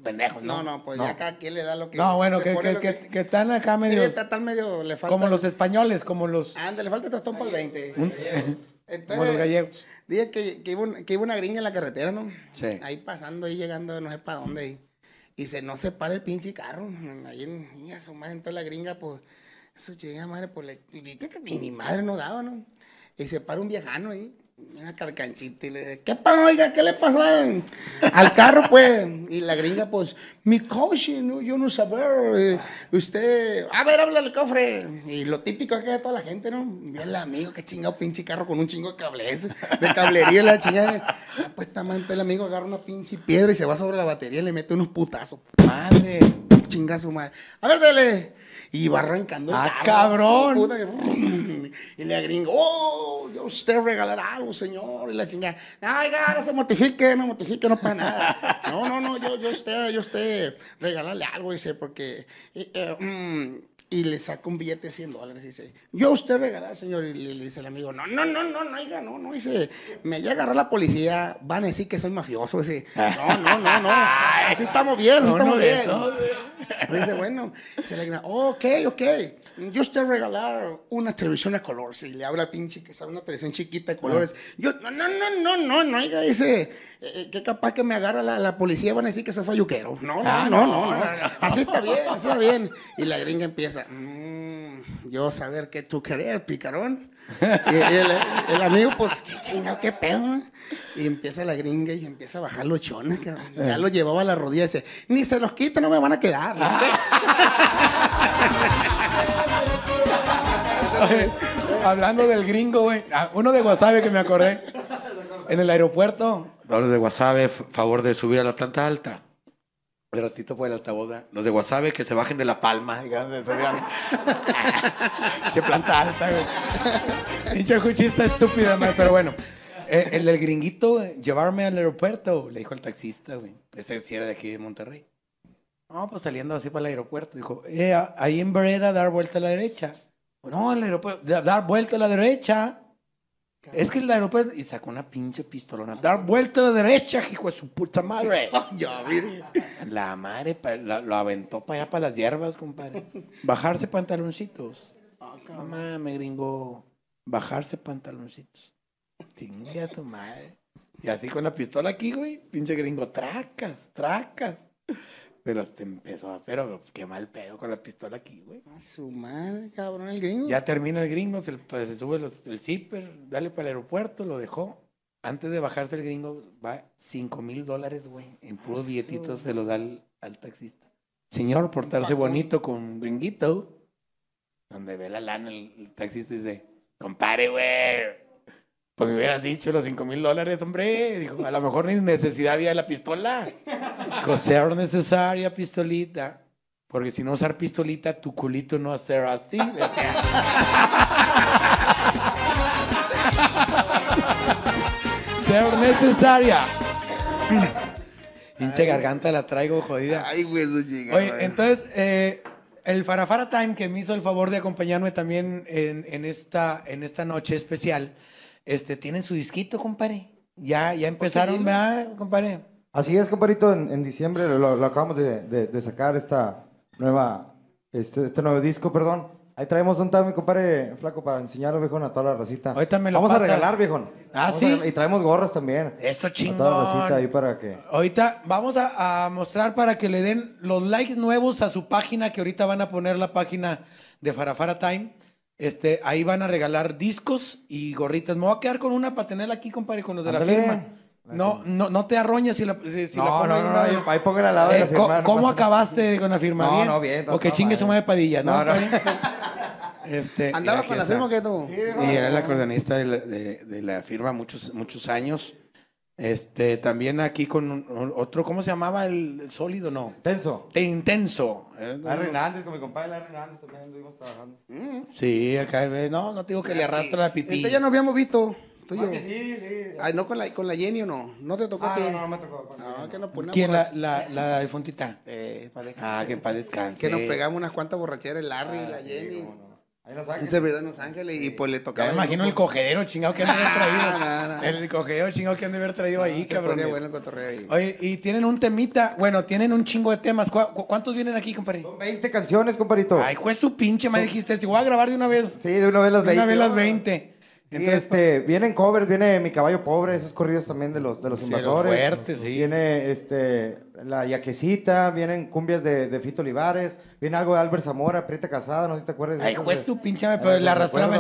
pendejos, ¿no? No, no, pues ya cada quien le da lo que. No, bueno, que, que, que, que están acá Sí, medio... está tan medio, le falta. como los españoles, como los... Anda, le falta tostón para el 20. un- Entonces, como los gallegos. Dije que, que, iba un- que iba una gringa en la carretera, ¿no? Sí. Ahí pasando, ahí llegando, no sé para dónde. Y, y se no se para el pinche carro. Ahí en, su madre, entonces la gringa, pues, eso llega madre, pues, le, y, y mi madre no daba, ¿no? Y se para un viejano ahí, una carcanchita, y le dice, ¿qué pasó, oiga? ¿Qué le pasó al, al carro, pues? Y la gringa, pues, mi coche, ¿no? yo no saber, eh, usted, a ver, habla el cofre. Y lo típico es que toda la gente, ¿no? Ve el amigo, qué chingado pinche carro con un chingo de cables, de cablería, la chingada. Ah, pues, tamante el amigo agarra una pinche piedra y se va sobre la batería y le mete unos putazos. Madre. Chinga su madre. A ver, dale. Y va arrancando. el Ah, carro, cabrón. puta Y le gringo, oh, yo usted regalará algo, señor. Y la chingada, no, oiga, no se mortifique, no mortifique, no para nada. No, no, no, yo, yo usted, yo usted regalarle algo, dice, porque. eh, eh, mm, y le saca un billete de 100 dólares y dice, yo a usted regalar, señor. Y le, le dice el amigo, no, no, no, no, no, oiga, no, no. Dice, me llega a agarrar la policía, van a decir que soy mafioso. Dice, no, no, no, no, así estamos bien, así No, estamos no, bien. Le dice, bueno, se le grita, ok, ok, yo a usted regalar una televisión a colores. Y le habla pinche que sabe una televisión chiquita de colores. Yo, no, no, no, no, no, no, oiga, dice, eh, que capaz que me agarra la, la policía, van a decir que soy falluquero. No, no, Ah, no, no, no. Así está bien, así está bien. Y la gringa empieza, "Mm, yo saber qué tú querer, picarón. Y, el, el amigo, pues, qué chingado, qué pedo. Y empieza la gringa y empieza a bajar los chones. Ya lo llevaba a la rodilla y dice, ni se los quita, no me van a quedar. Oye, Hablando del gringo, güey. ah, Uno de Guasave que me acordé. En el aeropuerto. Los de Guasave, favor de subir a la planta alta. De ratito por el altavoz. ¿verdad? Los de Guasave que se bajen de la palma. Che planta alta, güey. Pinche juchista estúpida, man, pero bueno. Eh, el del gringuito, llevarme al aeropuerto, le dijo al taxista, güey. Ese sí era de aquí de Monterrey. No, pues saliendo así para el aeropuerto. Dijo, eh, ahí en Vereda, dar vuelta a la derecha. No, el aeropuerto, da- dar vuelta a la derecha. Es que el aeropuerto. Y sacó una pinche pistolona. Dar vuelta a la derecha, hijo de su puta madre. Ya, mire. La madre pa- la- lo aventó para allá, para las hierbas, compadre. Bajarse pantaloncitos. No mames, gringo. Bajarse pantaloncitos. Chingue a tu madre. Y así con la pistola aquí, güey. Pinche gringo, tracas, tracas. Pero te empezó. Pero qué mal pedo con la pistola aquí, güey. A su madre, cabrón, el gringo. Ya termina el gringo, se, pues, se sube los- el zipper, dale para el aeropuerto, lo dejó. Antes de bajarse el gringo, va 5 mil dólares, güey. En puros billetitos se lo da al, al taxista. Señor, portarse bonito con gringuito. Donde ve la lana, el, el taxista dice, compare, güey. Pues me hubieras dicho los 5 mil dólares, hombre. Dijo, a lo mejor ni necesidad había de la pistola. Dijo, ser necesaria pistolita. Porque si no usar pistolita, tu culito no va a ser así. ser necesaria. Pinche garganta la traigo jodida. Ay, güey, eso llega. Oye, entonces, eh, el Farafara Time que me hizo el favor de acompañarme también en, en esta, en esta noche especial, este, tienen su disquito, compadre. Ya, ya empezaron, ¿verdad, compadre? Así es, compadrito, en, en diciembre lo, lo acabamos de, de- de sacar esta nueva, este, este nuevo disco, perdón. Ahí traemos un mi compadre flaco para enseñarlo, viejón, a toda la racita. Ahorita me lo Vamos pasas. a regalar, viejón. Ah, Vamos ¿sí? regalar- y traemos gorras también. Eso A toda la racita chingón. ahí para que... Ahorita vamos a, a mostrar para que le den los likes nuevos a su página, que ahorita van a poner la página de Farafara Time. Este, ahí van a regalar discos y gorritas. Me voy a quedar con una para tenerla aquí, compadre, con los de la firma. No, no, no te arroñas si la, si, si la no, pongo no, ahí no, no, ahí, ahí póngala al lado de la Eh, co- firma. no ¿Cómo acabaste con la firma? No, ¿Bien? no, bien, O que chingue su madre Padilla, ¿no? No, no. Este, ¿Andaba con la firma que tú? Y era el acordeonista de la, de- de la firma muchos, muchos años. Este, también aquí con un- otro, ¿cómo se llamaba? El, el sólido, no. Tenso. Te intenso. Eh, Larry Hernández, con mi compadre Larry Hernández también estuvimos trabajando. Sí, acá, ve, no, no te digo que le arrastra la pipí. Entonces ya nos habíamos visto, tú y yo. Ah, que sí, sí. Ay, no con la, con la Jenny o no. No te tocó a Ah, ti. no, no, no me tocó. con- No, que nos ponemos. ¿Quién? La, la, la difuntita. Eh, pa' dejar- Ah, que en paz descanse. Que nos pegamos unas cuantas borracheras, el Larry y Ah, la sí, Jenny. no. Ahí nos Un sacan. servidor en Los Ángeles y pues le tocaba. me imagino el cogedero chingado que han de haber traído. No, no, no. El cogedero chingado que han de haber traído ahí, Se cabrón. ponía bueno el cotorreo ahí. Oye, y tienen un temita, bueno, tienen un chingo de temas. ¿Cu- cu- ¿Cuántos vienen aquí, compadre? Son 20 canciones, compadrito. Ay, juez su pinche, me dijiste, si voy a grabar de una vez. Sí, de una vez las De 20. una vez las ¿no? 20. Entonces, este, vienen covers, viene Mi Caballo Pobre, esos corridos también de los, de los Sí, invasores. los fuertes, sí. Viene este, La Yaquecita, vienen cumbias de, de Fito Olivares, viene algo de Albert Zamora, Prieta Casada, no sé si te acuerdas. ay, juez su pinche, me- Ah, pero la arrastraba. Sí,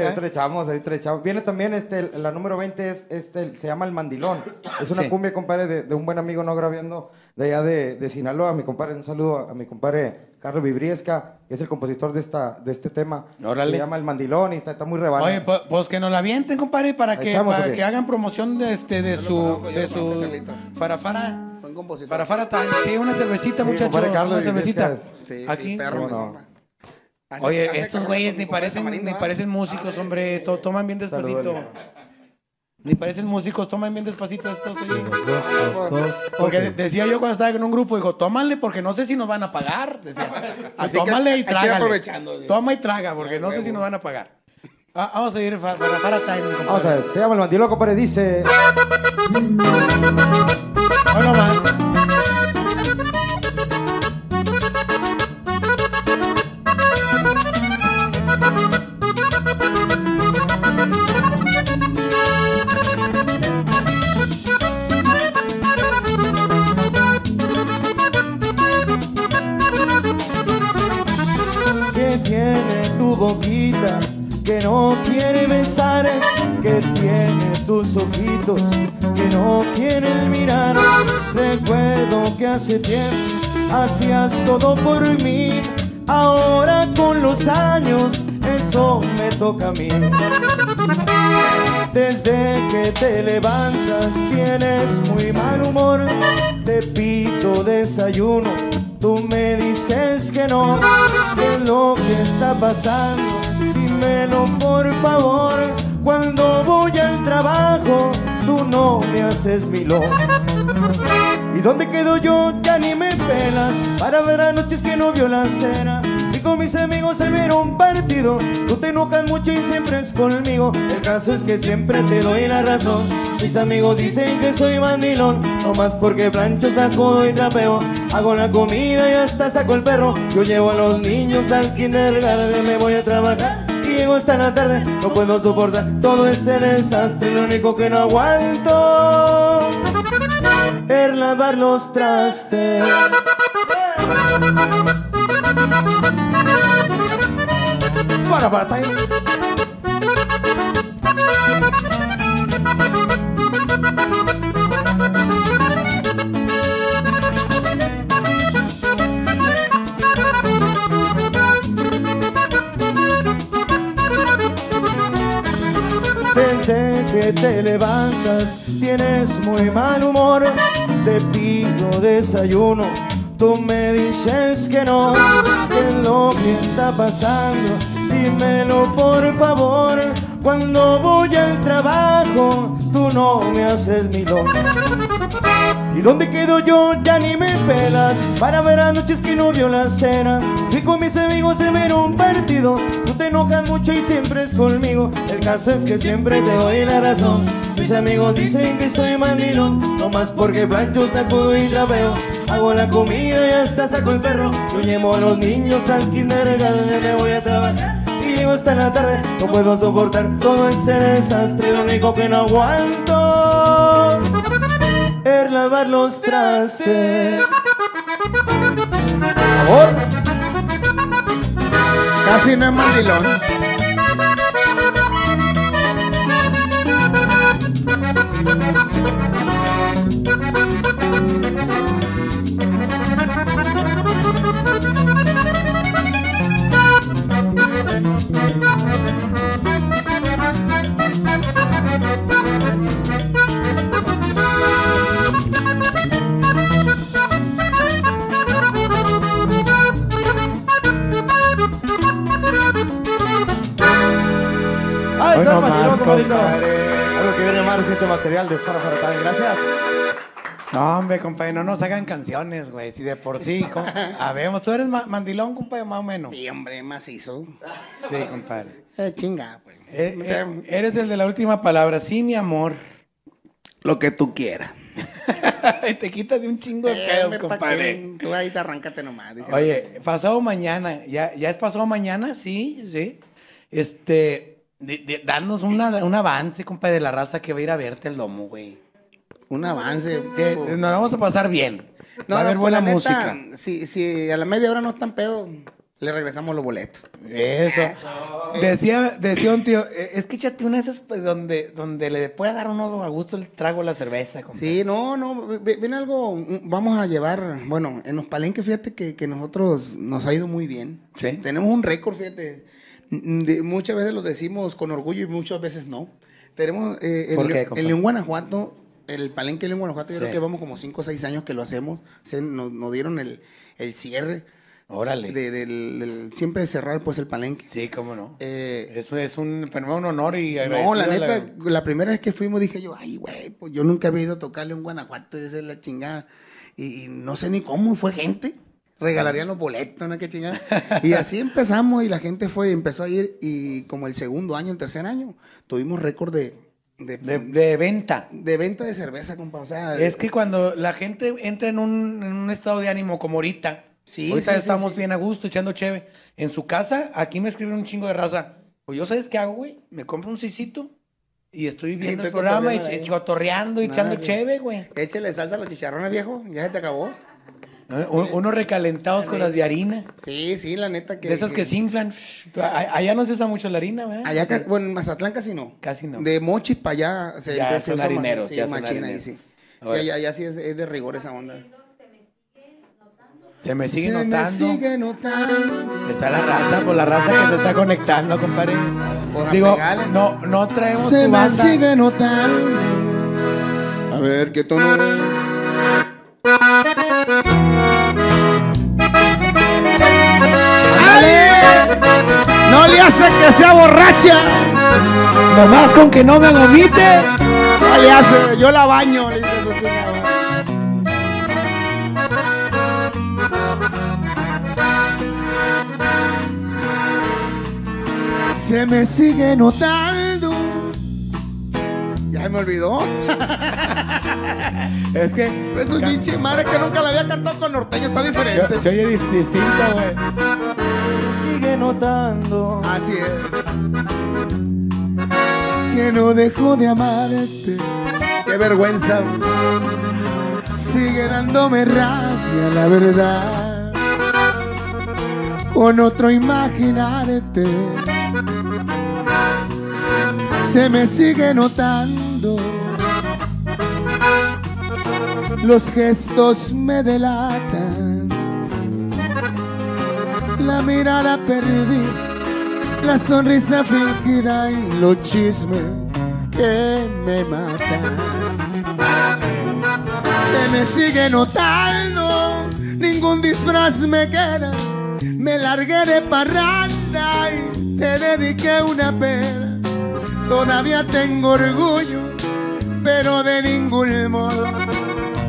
ahorita le echamos, ahorita le echamos. Viene también este, la número 20 es este, se llama El Mandilón. Es una Sí. cumbia, compadre, de, de un buen amigo no grabiendo de allá de, de Sinaloa. Mi compadre, un saludo a, mi compadre Carlos Vibriesca, que es el compositor de esta, de este tema. Órale. Se llama El Mandilón y está, está muy rebano. Oye, pues, pues que nos la avienten, compadre, para ¿La que, echamos para que hagan promoción de, este, de Yo su, conozco, de su farafara. Buen compositor. Farafara. Sí, una cervecita, Sí, muchachos. Carlos Una cervecita. Sí, Aquí. sí, perro, mi ¿Cómo no? Oye, hace estos güeyes ni parecen, ni ¿ah? parecen músicos, hombre. To- toman bien despacito. Saludos. Ni parecen músicos, toman bien despacito estos. dos. Porque de- decía yo cuando estaba en un grupo, digo, tómale porque no sé si nos van a pagar. Decía, Así que tómale hay y que ir trágale. aprovechando, sí. Toma y traga porque no sé si nos van a pagar. Ah, vamos a ir para para time. compadre. Vamos a ver, se llama el mandilón, compadre, dice... Hoy no hace tiempo hacías todo por mí, ahora con los años eso me toca a mí. Desde que te levantas tienes muy mal humor. Te pido desayuno, tú me dices que no. ¿Qué es lo que está pasando? Dímelo por favor. Cuando voy al trabajo, tú no me haces. ¿Y dónde quedo yo? Ya ni me pelas Para ver a noches que no vio la cena. Y con mis amigos a ver un partido. Tú te enojas mucho y siempre es conmigo. El caso es que siempre te doy la razón. Mis amigos dicen que soy mandilón. No más porque plancho, sacudo y trapeo. Hago la comida y hasta saco el perro. Yo llevo a los niños al kindergarten Me voy a trabajar llego hasta la tarde. No puedo soportar todo ese desastre. Lo único que no aguanto es lavar los trastes. Para, time. Desde que te levantas tienes muy mal humor. Te pido desayuno, tú me dices que no. ¿Qué lo que está pasando? Dímelo por favor. Cuando voy al trabajo, tú no me haces milón. ¿Y dónde quedo yo? Ya ni me pelas Para ver a noches que no vio la cena Fui con mis amigos a ver un partido te enojas mucho y siempre es conmigo. El caso es que siempre te doy la razón. Mis amigos dicen que soy mandilón No más porque plancho, sacudo y trapeo. Hago la comida y hasta saco el perro. Yo llevo a los niños al kindergarten Me voy a trabajar. Y llego hasta la tarde No puedo soportar todo ese desastre Lo único que no aguanto es lavar los trastes. Por favor. Casi no es mandilón. Hoy no, más, compadre. Algo que viene más reciente material de Fara Fara Time. Gracias. No, hombre, compadre, no nos hagan canciones, güey. Si de por sí. Habemos, tú eres ma- mandilón, compadre, más o menos. Y hombre, macizo. Sí, compadre. Eh, chinga, pues. Eh, eh, eres el de la última palabra. Sí, mi amor. Lo que tú quieras. Te quitas de un chingo de Eh, pedos, pa' compadre. que- Tú ahí te arráncate nomás. dice. Oye, pasado mañana, ya, ya es pasado mañana, sí, sí. Este, de- de- danos una- un avance, compadre, de la raza que va a ir a verte el lomo, güey. Un avance. Que nos vamos a pasar bien. No, va a haber no, pues, buena la neta, música. Si, si a la media hora no están pedos, le regresamos los boletos. Eso. Decía, decía un tío, eh, es que échate una de esas pues, donde, donde le pueda dar uno a gusto el trago a la cerveza, compadre. Sí, no, no, viene algo, vamos a llevar, bueno, en los palenques, fíjate que, que nosotros nos ha ido muy bien. Sí. Tenemos un récord, fíjate. Mm, de- muchas veces lo decimos con orgullo y muchas veces no. Tenemos eh, en, ¿Por qué, en León, Guanajuato, el palenque de León, Guanajuato, yo Sí. creo que vamos como 5 o 6 años que lo hacemos. Se, nos, nos dieron el, el cierre. Órale. de- del, del- siempre de cerrar pues el palenque. Sí, cómo no. Eh, Eso es un, un honor y no, la neta, la... primera vez que fuimos dije yo, ay, güey, pues yo nunca había ido a tocarle un Guanajuato, esa es la chingada. Y, y no sé ni cómo, fue gente. Regalarían los boletos, ¿no? Qué chingada. Y así empezamos y la gente fue, empezó a ir y como el segundo año, el tercer año, tuvimos récord de, de, de, de venta. de venta de cerveza, compa. O sea, Es que cuando la gente entra en un, en un estado de ánimo como ahorita, Sí, ahorita sí, estamos sí. bien a gusto, echando cheve. En su casa, aquí me escriben un chingo de raza. Pues yo, ¿sabes qué hago, güey? Me compro un cicito y estoy viendo el estoy programa y cotorreando cotorreando y echando cheve, güey. Échale salsa a los chicharrones, viejo. Ya se te acabó. ¿Eh? Un- Unos recalentados con las de harina. Sí, sí, la neta que. De esas que se inflan. Allá no se usa mucho la harina, ¿verdad? Allá, ca- bueno, en Mazatlán casi no. Casi no. De Mochis para allá se, Ya se usa más- harineros, sí, ya machina ahí, sí. Sí, allá, allá sí es, es de rigor esa onda. Se me sigue se notando. me sigue notando. Está la raza, por la raza que se está conectando, compadre. Pues Digo, pegarle. no, no traemos Se tu me banda. sigue notando. A ver, ¿qué tono hace que sea borracha! Nomás con que no me vomite. No le hace, yo la baño. le. Se me sigue notando. Ya se me olvidó. Es que. Es un pinche madre que nunca la había cantado con norteño, está diferente. se oye dis- distinto, güey. Sigue notando. Así es. Que no dejó de amarte. Qué vergüenza. Sigue dándome rabia, la verdad. Con otro imaginarte. Se me sigue notando. Los gestos me delatan. La mirada perdida la sonrisa fingida y los chismes que me matan. Se me sigue notando, ningún disfraz me queda. Me largué de parranda y te dediqué una pena. Todavía tengo orgullo, pero de ningún modo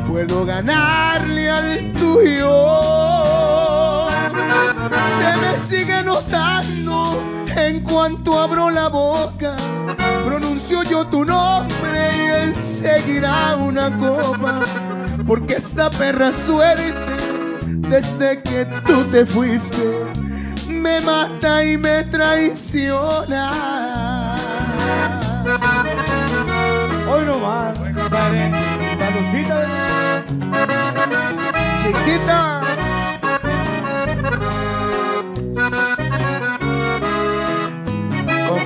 puedo ganarle al tuyo. Se me sigue notando en cuanto abro la boca. Pronuncio yo tu nombre y él seguirá una copa. Porque esta perra suerte, desde que tú te fuiste, me mata y me traiciona. Hoy no más. compadre. Chiquita.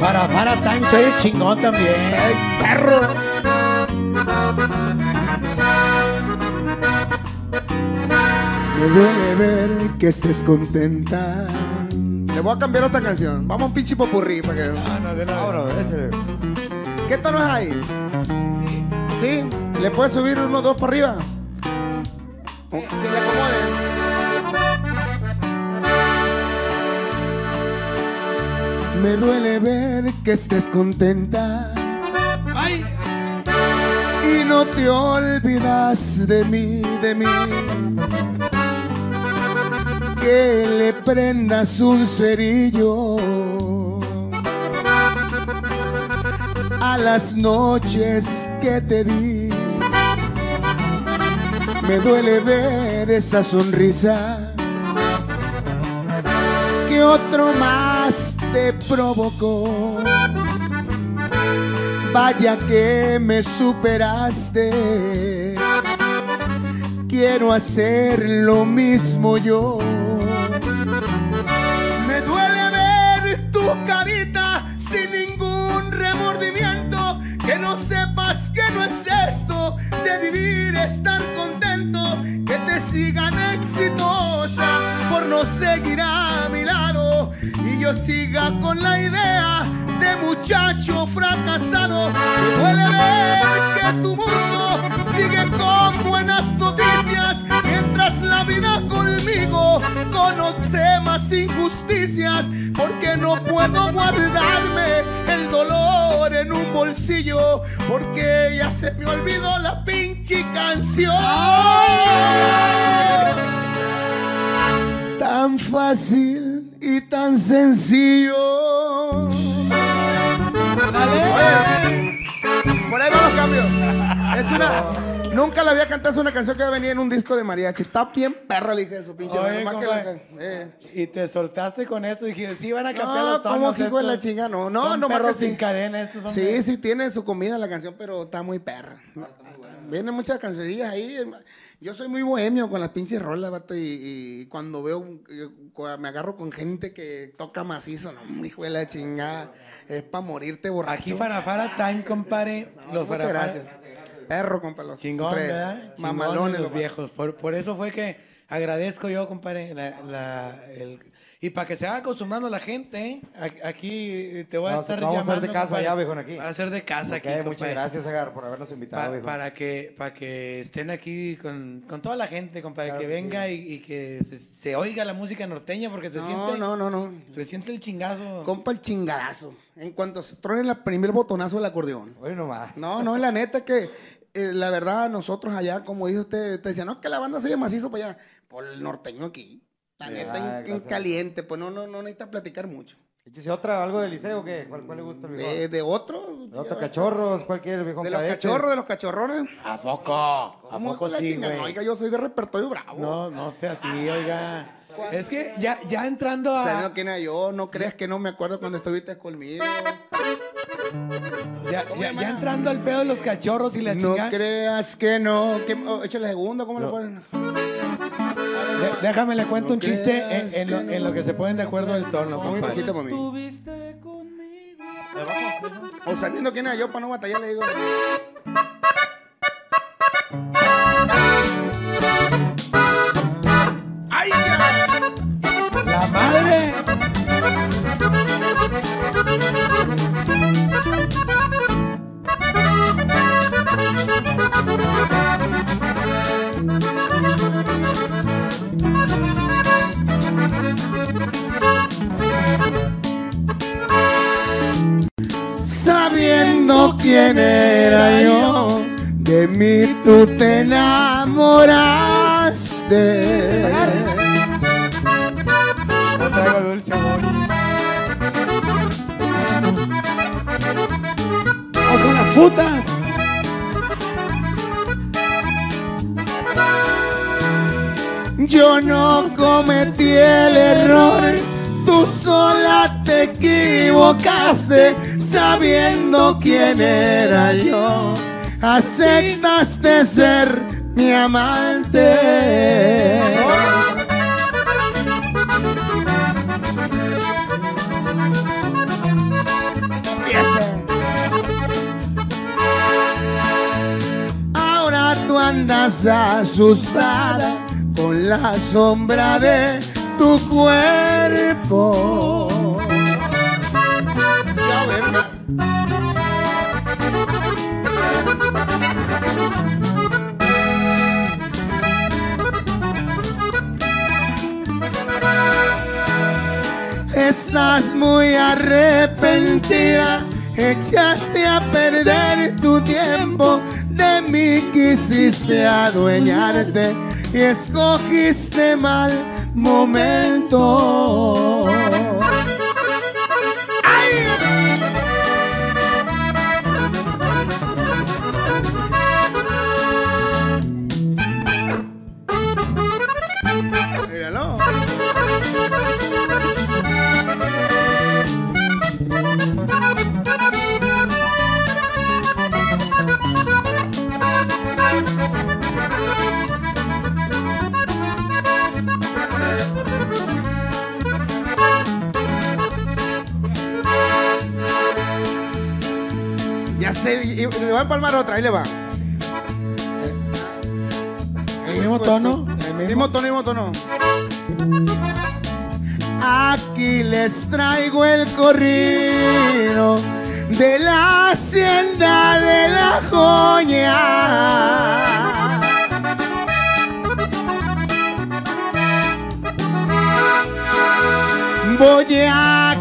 Con Farafara Time soy chingón también. ¡Ay, perro! Me duele ver que estés contenta. Le voy a cambiar otra canción. Vamos a un pinche popurrí para que. Vámonos, ese. ¿Qué tono es ahí? ¿Sí? ¿Le puedes subir uno dos por arriba? O Que le acomode. Me duele ver que estés contenta. Y no te olvidas de mí, de mí. Que le prendas un cerillo a las noches que te di. Me duele ver esa sonrisa te provocó. Vaya que me superaste. Quiero hacer lo mismo yo. Me duele ver tu carita sin ningún remordimiento. Que no sepas que no es esto de vivir, estar contento. Que te sigan exitosa por no seguir a mi lado. Yo siga con la idea de muchacho fracasado. Me duele ver que tu mundo sigue con buenas noticias, mientras la vida conmigo conoce más injusticias, porque no puedo guardarme el dolor en un bolsillo, porque ya se me olvidó la pinche canción. Tan fácil y tan sencillo. Oye, por ahí van los cambios. Es una. Nunca la había cantado, una canción que venía en un disco de mariachi. Está bien perra, le dije su pinche. Oye, nomás que la compadre. can- eh. Y te soltaste con esto y dijiste, sí, van a cambiar No, los tonos. ¿cómo hijo de la chinga? No, no, no, perros sí. sin cadena estos son Sí, de- sí tiene su comida la canción, pero está muy perra. Vienen muchas cancionillas ahí. Yo soy muy bohemio con las pinches rolas, vato, y, y cuando veo, me agarro con gente que toca macizo, no, hijo de la chingada, es para morirte borracho. Aquí Farafara Time, compadre. los Muchas Farafara- gracias. Perro, compa, los Chingón, tres. ¿verdad? Mamalones los viejos. Por, por eso fue que agradezco yo, compadre. la- la- el- y para que se vaya acostumbrando la gente, ¿eh? Aquí te voy a Vamos- estar vamos a hacer llamando. de casa compadre. ya, viejón, aquí. Va a ser de casa Ok, aquí, muchas compadre. gracias, Agar, por habernos invitado, Pa- viejo. para que para que estén aquí con, con toda la gente, compadre, Claro que que venga y, y que se, se oiga la música norteña porque se No, siente no, no, no. se siente el chingazo. Compa, el chingadazo. En cuanto se truene el primer botonazo del acordeón. Hoy nomás. No, no, la neta que eh, la verdad nosotros allá, como dice usted, te decía, no, que la banda se llama macizo para allá. Por el norteño aquí. La neta, ah, en- en, gracias. caliente, pues no, no, no necesita platicar mucho. Échese otra, algo del liceo, o ¿qué? ¿Cuál, cuál le gusta el viejo? De, de otro. ¿De otro cachorros? ¿Cuál quiere el viejo? De los cachorros, de los cachorrones. ¿A poco? ¿A ¿Cómo poco la sí, güey? No, Oiga, yo soy de repertorio bravo. No, no sea así, oiga. Es que ya, ya entrando ¿Sabes a. quién era yo? No creas que no me acuerdo cuando estuviste conmigo. Ya, ¿Cómo ya- entrando al pedo de los cachorros y la No chica. creas que no. ¿Qué- oh, échale segundo, ¿cómo le ponen? Déjame le cuento No un chiste en, lo, que en lo no. que se ponen de acuerdo el tono, Muy bajito viejo? O sabiendo quién era yo para no batallar, le digo. Quién era yo, de mí tú te enamoraste. ¡Vamos con las putas! Yo no cometí el error, tú sola te equivocaste, sabiendo quién era yo. Aceptaste ser mi amante. Ahora tú andas asustada con la sombra de tu cuerpo. Estás muy arrepentida, echaste a perder tu tiempo, de mí quisiste adueñarte y escogiste mal momento. Voy a empalmar otra, ahí le va. ¿El mismo tono? El mismo tono, mismo tono. Aquí les traigo el corrido de la hacienda de la joya. Voy a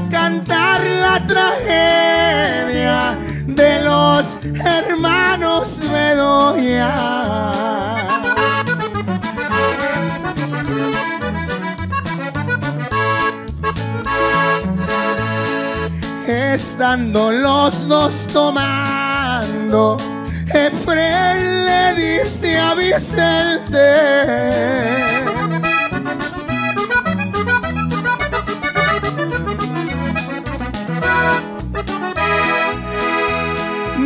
Estando los dos tomando, Efraín le dice a Vicente.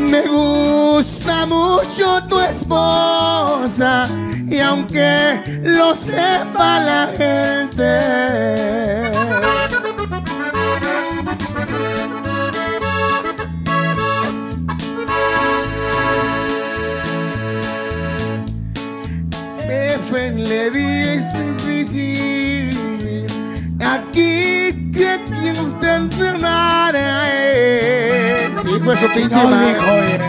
Me gusta mucho tu esposa y aunque lo sepa la gente. Le diste vivir aquí que quien usted entrenara su pinche madre.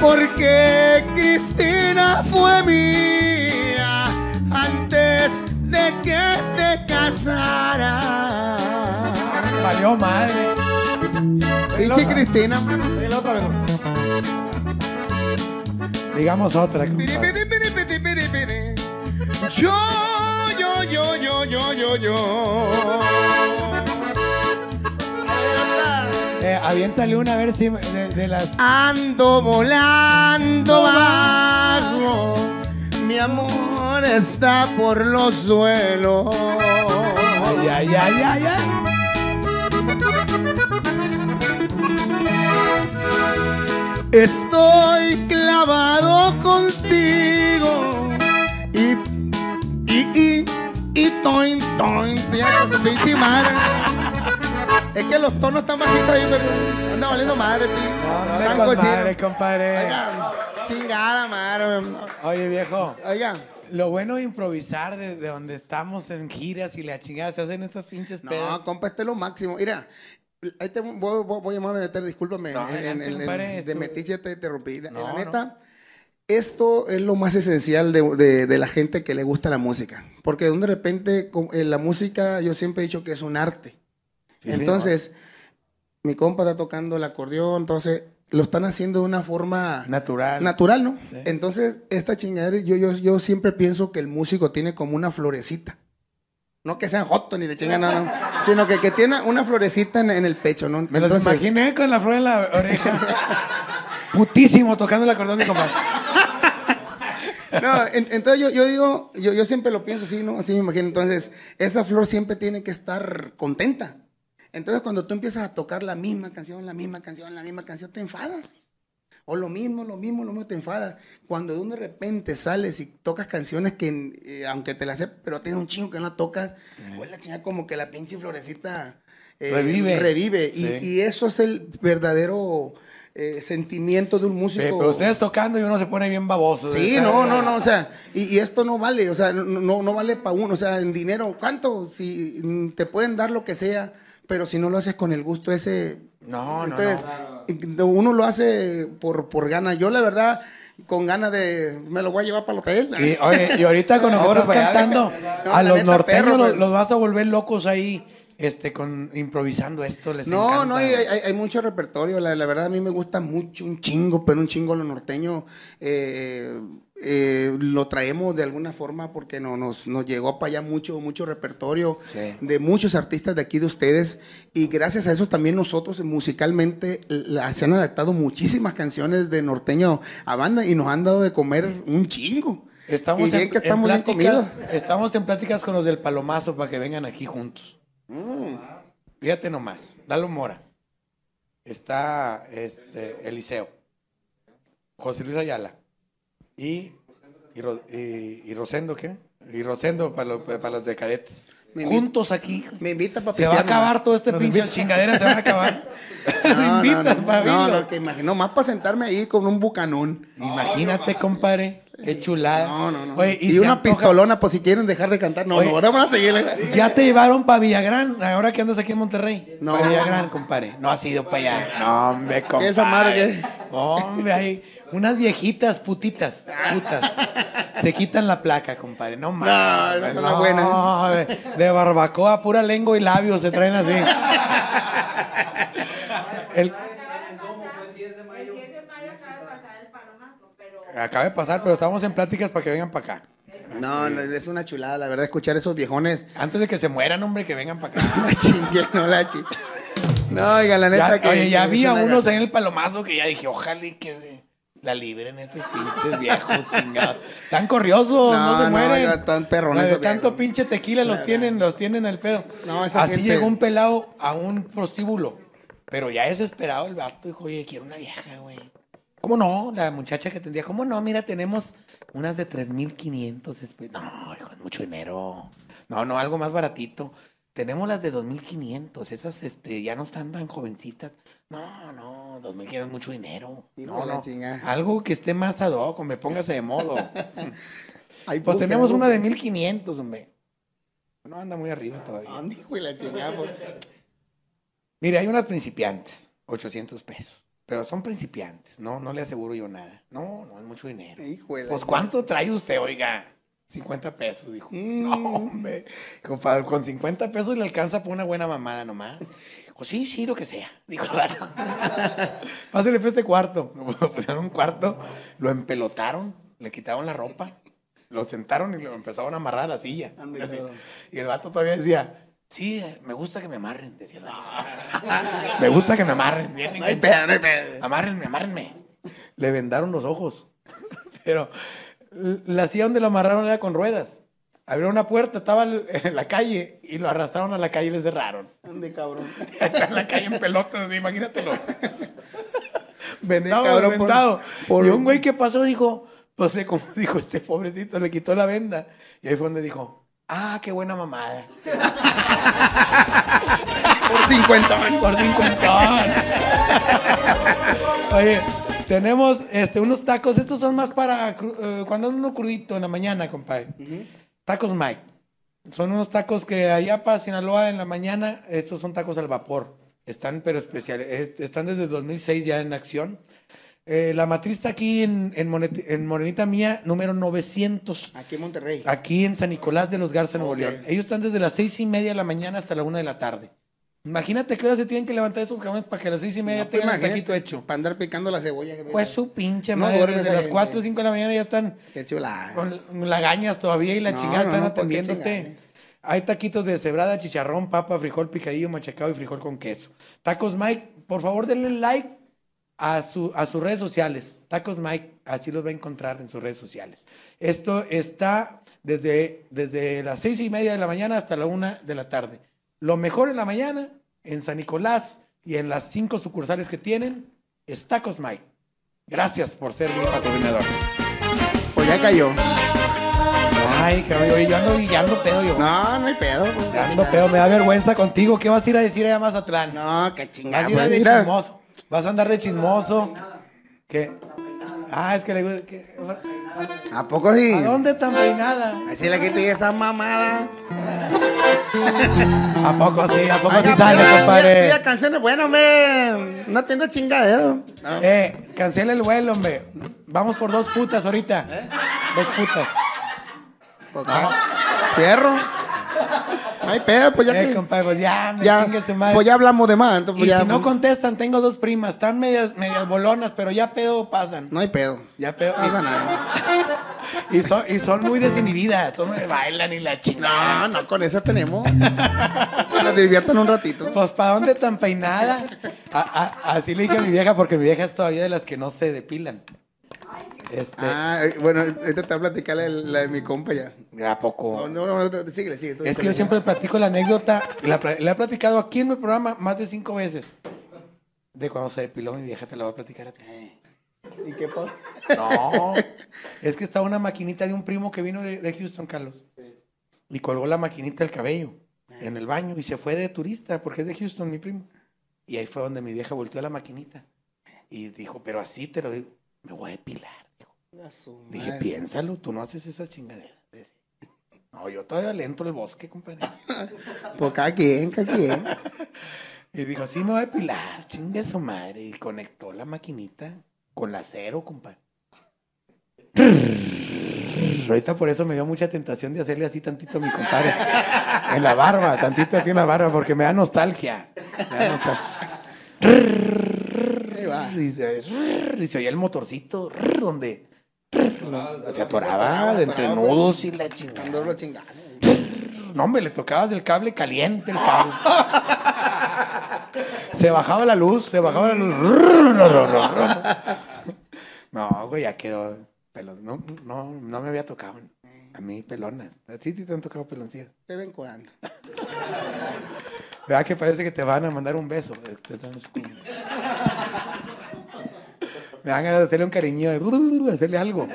Porque Cristina fue mía antes de que te casaras. Valió madre. Pinche Cristina. Digamos otra. Compadre. Yo, yo, yo, yo, yo, yo, yo. Eh, aviéntale una a ver si de, de las. Ando volando bajo, mi amor está por los suelos. Ay, ay, ay, ay, ay. Estoy clavado contigo y y toin toin tía, su pinche madre. Es que los tonos están bajitos ahí, pero anda valiendo madre, cochino. madre, compadre. Oiga, chingada madre. Oye, viejo. Oiga, Lo bueno de improvisar desde donde estamos en giras y la chingada se hacen estas pinches no, pedas. compa, este es lo máximo. Mira, ahí te voy, voy, voy a llamarme meter, discúlpame, No, en- en- compadre, de metiche te interrumpí. La- No, la no. Esto es lo más esencial de, de- de la gente que le gusta la música. Porque de repente eh, la música, yo siempre he dicho que es un arte. Sí, entonces, mi compa está tocando el acordeón, entonces lo están haciendo de una forma Natural. natural, ¿no? Sí. Entonces, esta chingadera, yo, yo, yo siempre pienso que el músico tiene como una florecita. No que sean jotos ni le chingan, no, no. Sino que, que tiene una florecita en, en el pecho, ¿no? Me los imaginé con la flor en la oreja. Putísimo tocando el acordeón, mi compadre. No, en- entonces yo, yo digo, yo, yo siempre lo pienso así, ¿no? Así me imagino. Entonces, esa flor siempre tiene que estar contenta. Entonces, cuando tú empiezas a tocar la misma canción, la misma canción, la misma canción, te enfadas. O lo mismo, lo mismo, lo mismo, te enfadas. Cuando de un de repente sales y tocas canciones que, eh, aunque te las sé, pero tienes un chingo que no la tocas, pues la chingada como que la pinche florecita eh, Revive. revive. Y, eso es el verdadero eh, sentimiento de un músico. Pero ustedes tocando y uno se pone bien baboso. Sí, no, no, no, o sea, y, y esto no vale, o sea, no, no, no vale para uno, o sea, en dinero, ¿cuánto? Si mm, te pueden dar lo que sea, pero si no lo haces con el gusto ese, No, no, entonces, y- uno lo hace por, por gana. Yo, la verdad, con ganas de, me lo voy a llevar para el hotel. Y, oye, y ahorita con lo que Ahora estás para allá, cantando, No, a los norteños perro, los, pues. los vas a volver locos ahí, este, con improvisando esto. Les No, encanta. no, hay, hay- hay mucho repertorio. La, la verdad, a mí me gusta mucho, un chingo, pero un chingo lo norteño. eh, eh, lo traemos de alguna forma porque no, nos, nos llegó para allá mucho, mucho repertorio Sí. de muchos artistas de aquí de ustedes. Y gracias a eso también nosotros musicalmente la- se han adaptado muchísimas canciones de norteño a banda y nos han dado de comer un chingo. Estamos en, que en estamos bien pláticas, estamos en pláticas con los del Palomazo para que vengan aquí juntos. Mm. Fíjate nomás, Lalo Mora. Está este, Eliseo. José Luis Ayala. Y, y, Ro- y- y Rosendo, ¿qué? Y Rosendo para los, para los de cadetes. Me Juntos aquí. Me invita para Se va a acabar todo este pinche chingadera, se van a acabar. No, Me no, invitas, no, para no, no, que imagino, más para sentarme ahí con un bucanón. Imagínate, compadre. Qué chulada. No, no, no. Oye, y una antoja- pistolona, pues si quieren dejar de cantar. No, Oye. no, ahora vamos a seguirle. Ya te llevaron para Villagrán, ahora que andas aquí en Monterrey. No. Para Villagrán, compadre. No has ido para allá. No, hombre, compadre. ¿Esa madre qué? Hombre, hay unas viejitas putitas, putas. Se quitan la placa, compadre. No mames. esas son las buenas. De, de barbacoa, pura lengua y labios se traen así. El 10 de mayo acaba de pasar el palomazo, pero acaba de pasar, pero estamos en pláticas para que vengan para acá. No, no, es una chulada, la verdad, escuchar esos viejones. Antes de que se mueran, hombre, que vengan para acá. La chingue, no la chingue. No, oiga, la neta Ya, que. oye, ya es vi a una unos gasa. en el palomazo que ya dije, ojalá y que la libren estos pinches viejos, chingados. Tan corriosos, no, No, se no, mueren. oiga, tan perrones esos tanto pinche tequila los tienen, los tienen al pedo. No, esa Así gente- llegó un pelado a un prostíbulo. Pero ya desesperado el vato dijo, oye, quiero una vieja, güey. ¿Cómo no? La muchacha que tendría, ¿cómo no? Mira, tenemos unas de 3,500. espe- No, hijo, es mucho dinero. No, no, algo más baratito. Tenemos las de 2,500. Esas este, ya no están tan jovencitas. No, no, 2,500 es mucho dinero. Hijo No, no. Algo que esté más ad hoc, me póngase de modo. Ay, Pues tenemos una de 1,500, hombre. No anda muy arriba todavía. ¿Dónde, hijo la chingada? Mire, hay unas principiantes, 800 pesos. Pero son principiantes, no, no le aseguro yo nada. No, no es mucho dinero. Pues. ¿cuánto trae usted, oiga? 50 pesos, dijo. Mm. No, hombre. Compadre, con 50 pesos le alcanza por una buena mamada nomás. Dijo, sí, sí, lo que sea. Dijo el vato. Pásale fue este cuarto. Lo pusieron un cuarto, lo empelotaron, le quitaron la ropa, lo sentaron y lo empezaron a amarrar a la silla. Así. Y el vato todavía decía, sí, eh, me gusta que me amarren, decía vato. Me gusta que me amarren. Bien, No hay pedo, no hay pedo. Amárrenme, amárrenme. Le vendaron los ojos. Pero la silla donde lo amarraron era con ruedas. Abrieron una puerta, estaba en la calle y lo arrastraron a la calle y le cerraron. ¿Dónde, cabrón? Está en la calle en pelotas, imagínatelo. Vendado, cabrón, por- vendado. por- Y un güey que pasó dijo, pues sé cómo dijo este pobrecito, le quitó la venda. Y ahí fue donde dijo, ah, qué buena mamada. Por 50 Por 50. Oye, tenemos este, unos tacos. Estos son más para eh, cuando uno crudito en la mañana, compadre. Tacos Mike. Son unos tacos que allá para Sinaloa en la mañana, estos son tacos al vapor. Están, pero especiales. es- Están desde 2006 ya en acción. Eh, la matriz está aquí en, en, Monet- en Morenita Mía, número 900. Aquí en Monterrey. Aquí en San Nicolás de los Garza, Nuevo. León. Ellos están desde las seis y media de la mañana hasta la una de la tarde. Imagínate qué hora se tienen que levantar estos cabrones para que a las seis y media No, pues, tengan el taquito hecho. Para andar picando la cebolla. Pues su pinche No madre, desde las gente. 4 o 5 de la mañana ya están Qué chula. con lagañas todavía y la No, chingada están no, ¿por qué atendiéndote. Hay taquitos de cebrada, chicharrón, papa, frijol picadillo, machacado y frijol con queso. Tacos Mike, por favor denle like a, su, a sus redes sociales. Tacos Mike, así los va a encontrar en sus redes sociales. Esto está desde, desde las seis y media de la mañana hasta la una de la tarde. Lo mejor en la mañana, en San Nicolás y en las cinco sucursales que tienen, es Tacos Mike. Gracias por ser mi patrocinador. Pues ya cayó. Ay, cabrón, yo ando, ya ando pedo yo. No, no hay pedo. pues, Ya ando pedo, me da vergüenza contigo. ¿Qué vas a ir a decir allá a Mazatlán? No, qué Vas chingada. a ir a pues, de mira. chismoso. Vas a andar de chismoso. ¿Qué? Ah, es que le gusta. que- ¿A poco sí? ¿A dónde tan peinada? Así le quité esa mamada. ¿A poco sí? ¿A poco Oiga, sí sale, pida- compadre? pida canciones buenas, hombre. No atiendo chingadero. No. Eh, cancela el vuelo, hombre. Vamos por dos putas ahorita. ¿Eh? Dos putas. Pues, Fierro. No hay pedo, pues ya eh, que. compadre, pues ya, me Ya, chingue su madre. pues ya hablamos de más. entonces, y pues ya, si no pues, contestan, tengo dos primas. Están medias, medias bolonas, pero ya pedo pasan. no hay pedo. Ya pedo. No pasa nada. Y son, y son muy desinhibidas, son muy bailan y la chingada. No, no, con esa tenemos. Que nos diviertan un ratito. Pues, ¿para dónde tan peinada? A- a- así le dije a mi vieja, porque mi vieja es todavía de las que no se depilan. Este, Ah, eh, bueno, ahorita te voy a platicar la, la de mi compa ya. ¿A poco? No, no, no, no, síguele, sigue. Es que yo siempre platico la anécdota, la, la he platicado aquí en mi programa más de cinco veces. De cuando se depiló mi vieja, te la voy a platicar a ti. ¿Y qué pa- No, es que estaba una maquinita de un primo que vino de, de Houston, Carlos. Y colgó la maquinita del cabello en el baño y se fue de turista, porque es de Houston, mi primo. Y ahí fue donde mi vieja volteó a la maquinita y dijo, pero así te lo digo, me voy a depilar. Dije, piénsalo, tú no haces esa chingadera. No, yo todavía le entro al bosque, compadre. Pues cada quien, cada quien. Y dijo, así me voy a depilar, chingue su madre. Y conectó la maquinita con la cero, compadre. Ahorita por eso me dio mucha tentación de hacerle así tantito a mi compadre. En la barba, tantito aquí en la barba, porque me da nostalgia. Me da nostalgia. Ahí va. Y se, y se oía el motorcito donde se atoraba entre nudos y la chingada. Chingada. No, hombre, le tocabas el cable caliente, el cable. se bajaba la luz, se bajaba la luz. No, güey, ya quiero pelón. No, no, no me había tocado. A mí pelonas. A ti te han tocado peloncillas. De vez en cuando. ¿Verdad que parece que te van a mandar un beso? Me dan ganas de hacerle un cariño, de hacerle algo.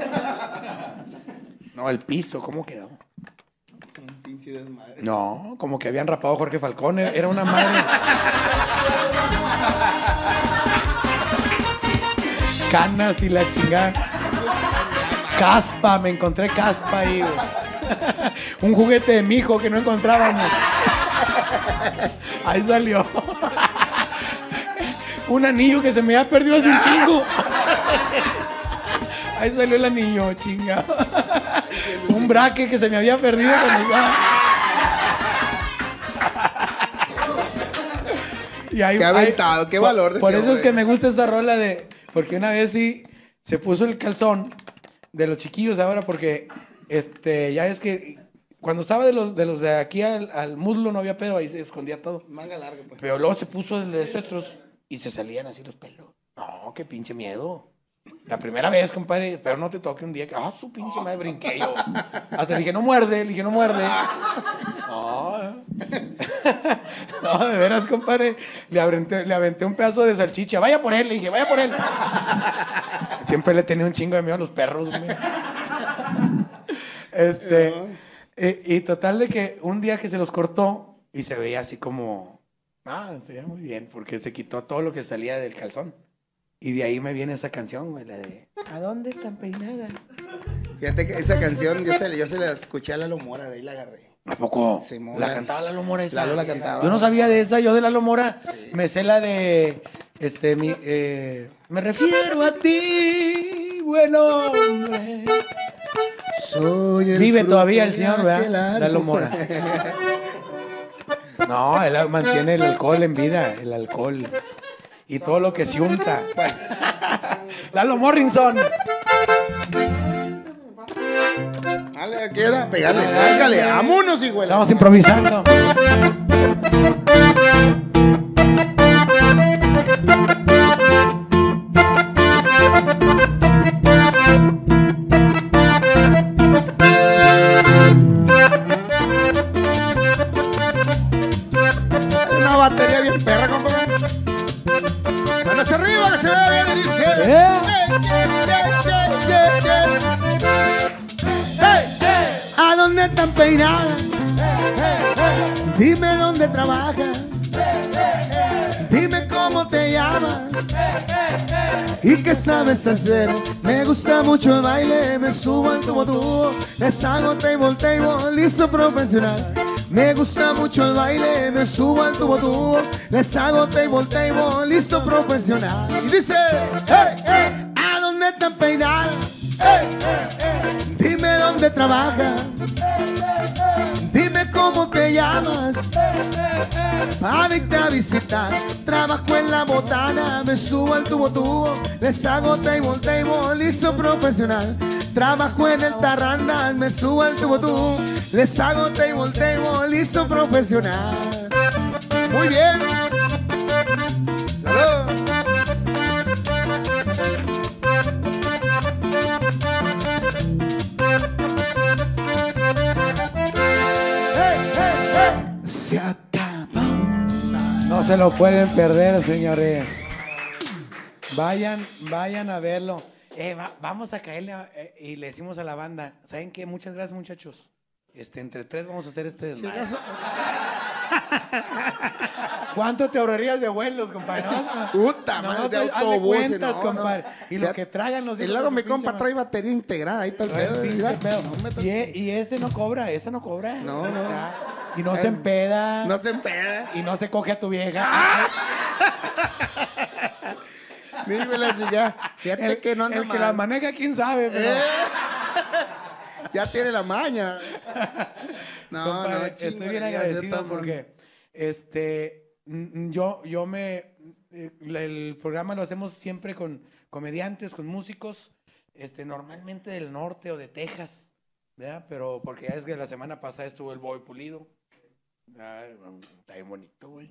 No, el piso, ¿cómo quedó? Un pinche desmadre. No, como que habían rapado a Jorge Falcón, era una madre. Canas y la chingada. Caspa, me encontré caspa ahí. Un juguete de mi hijo que no encontrábamos. Ahí salió. Un anillo que se me había perdido hace un chingo. Ahí salió el anillo, chinga. Un braque que se me había perdido cuando estaba. Y ahí- Qué ahí- aventado, qué por- valor de Por este eso es que me gusta esta rola de. Porque una vez sí se puso el calzón de los chiquillos ahora, porque este, ya es que cuando estaba de los de, los de aquí al, al muslo no había pedo, ahí se escondía todo. Manga larga, pues. Pero luego se puso el de nosotros y se salían así los pelos. No, qué pinche miedo. La primera vez, compadre, pero no te toque un día que, ah, su pinche madre, brinqué yo. Hasta le dije, no muerde, le dije, no muerde. No, no, de veras, compadre, le aventé, le aventé un pedazo de salchicha. Vaya por él, le dije, vaya por él. Siempre le tenido un chingo de miedo a los perros, güey. Este, y, y total de que un día que se los cortó y se veía así como, ah, se veía muy bien, porque se quitó todo lo que salía del calzón. Y de ahí me viene esa canción, güey, la de ¿A dónde tan peinada? Fíjate que esa canción yo se, yo se la escuché a Lalo Mora, de ahí la agarré. ¿A poco? Simón, la la- cantaba Lalo Mora esa. Lalo la cantaba. Yo no sabía de esa, yo de Lalo Mora me sé la de, este, mi, eh, me refiero a ti, buen hombre. Soy el Vive todavía el señor, ¿verdad? Lalo Mora. No, él mantiene el alcohol en vida, el alcohol. Y todo lo que se unta. Lalo Morrison. Dale, aquí era, pegale, vámonos, hijo Estamos improvisando. Me gusta mucho el baile, me subo al tubo tubo, les hago table table, listo profesional. Me gusta mucho el baile, me subo al tubo tubo, les hago table table, listo profesional. Y dice, hey, irte a visitar. Trabajo en la botana, me subo al tubo tubo, les hago table table, listo profesional. Trabajo en el tarrandal, me subo al tubo tubo, les hago table table, listo profesional. Muy bien. Lo pueden perder, señores. Vayan, vayan a verlo. Eh, va- vamos a caerle eh, y le decimos a la banda, ¿saben qué? Muchas gracias, muchachos. Este, entre tres vamos a hacer este ¿Cuánto te ahorrarías de vuelos, compadre? No, Puta no, madre, de hazle autobuses, cuentas, no, compadre. Y lo que tragan los Y luego mi compa trae batería integrada, ahí está el pedo. Y, e- y ese no cobra, ese no cobra. No, no. está. Y no se empeda. No se empeda. Y no se coge a tu vieja. Ah, Dímela si ya. Fíjate El, que no anda el que la maneja, quién sabe, pero. Eh. Ya tiene la maña. No, compadre, no, estoy bien agradecido porque este yo yo me eh, el programa lo hacemos siempre con comediantes, con músicos, este normalmente del norte o de Texas, ¿verdad? Pero porque ya es que la semana pasada estuvo el Boy Pulido. Ay, está bien bonito, güey.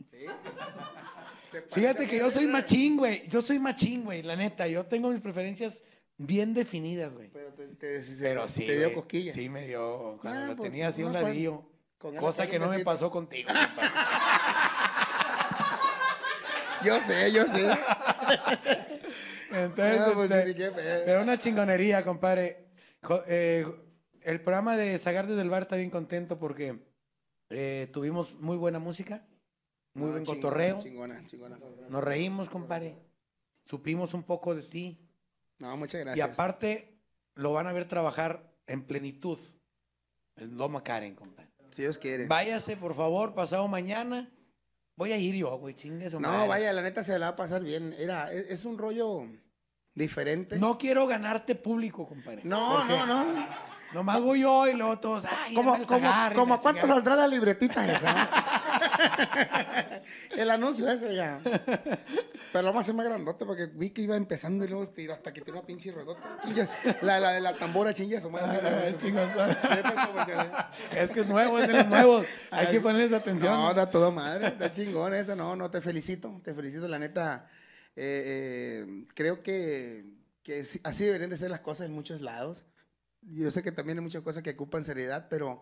Parece Fíjate que yo soy machín, güey. Yo soy machín, güey, la neta. Yo tengo mis preferencias bien definidas, güey. Pero te, te- sí, Pero sí. Te dio cosquilla. Sí, me dio. Cuando Ah, lo pues, tenía así a un no, pues, ladillo. con Cosa que no me pasó contigo. compadre. Yo sé, yo sé. Entonces, pues, este, pero una chingonería, compadre. Jo- eh, el programa de Zagar desde el bar está bien contento porque eh, tuvimos muy buena música, muy No, buen chingona, cotorreo. Chingona, chingona. Nos reímos, compadre. Supimos un poco de ti. No, muchas Y gracias. aparte, lo van a ver trabajar en plenitud. El Loma Karen, compadre. Si Dios quiere. Váyase, por favor, pasado mañana. Voy a ir yo, güey, chingue No, madre. vaya, la neta se la va a pasar bien. Era, es, es un rollo diferente. No quiero ganarte público, compadre. no, no. no. Nomás voy yo y luego todos, ay, ¿Cómo, cómo, la cuánto saldrá la libretita esa? El anuncio ese ya. Pero lo vamos a hacer más grandote porque vi que iba empezando y luego tiró hasta que tiene una pinche redota. La, la de la tambora chinga su madre. El comercial. Es que es nuevo, es de los nuevos. Hay Ay, que ponerles atención. No, no, todo madre. Está chingón eso. No, no, te felicito. Te felicito, la neta. eh, eh, creo que, que sí- así deberían de ser las cosas en muchos lados. Yo sé que también hay muchas cosas que ocupan seriedad, pero,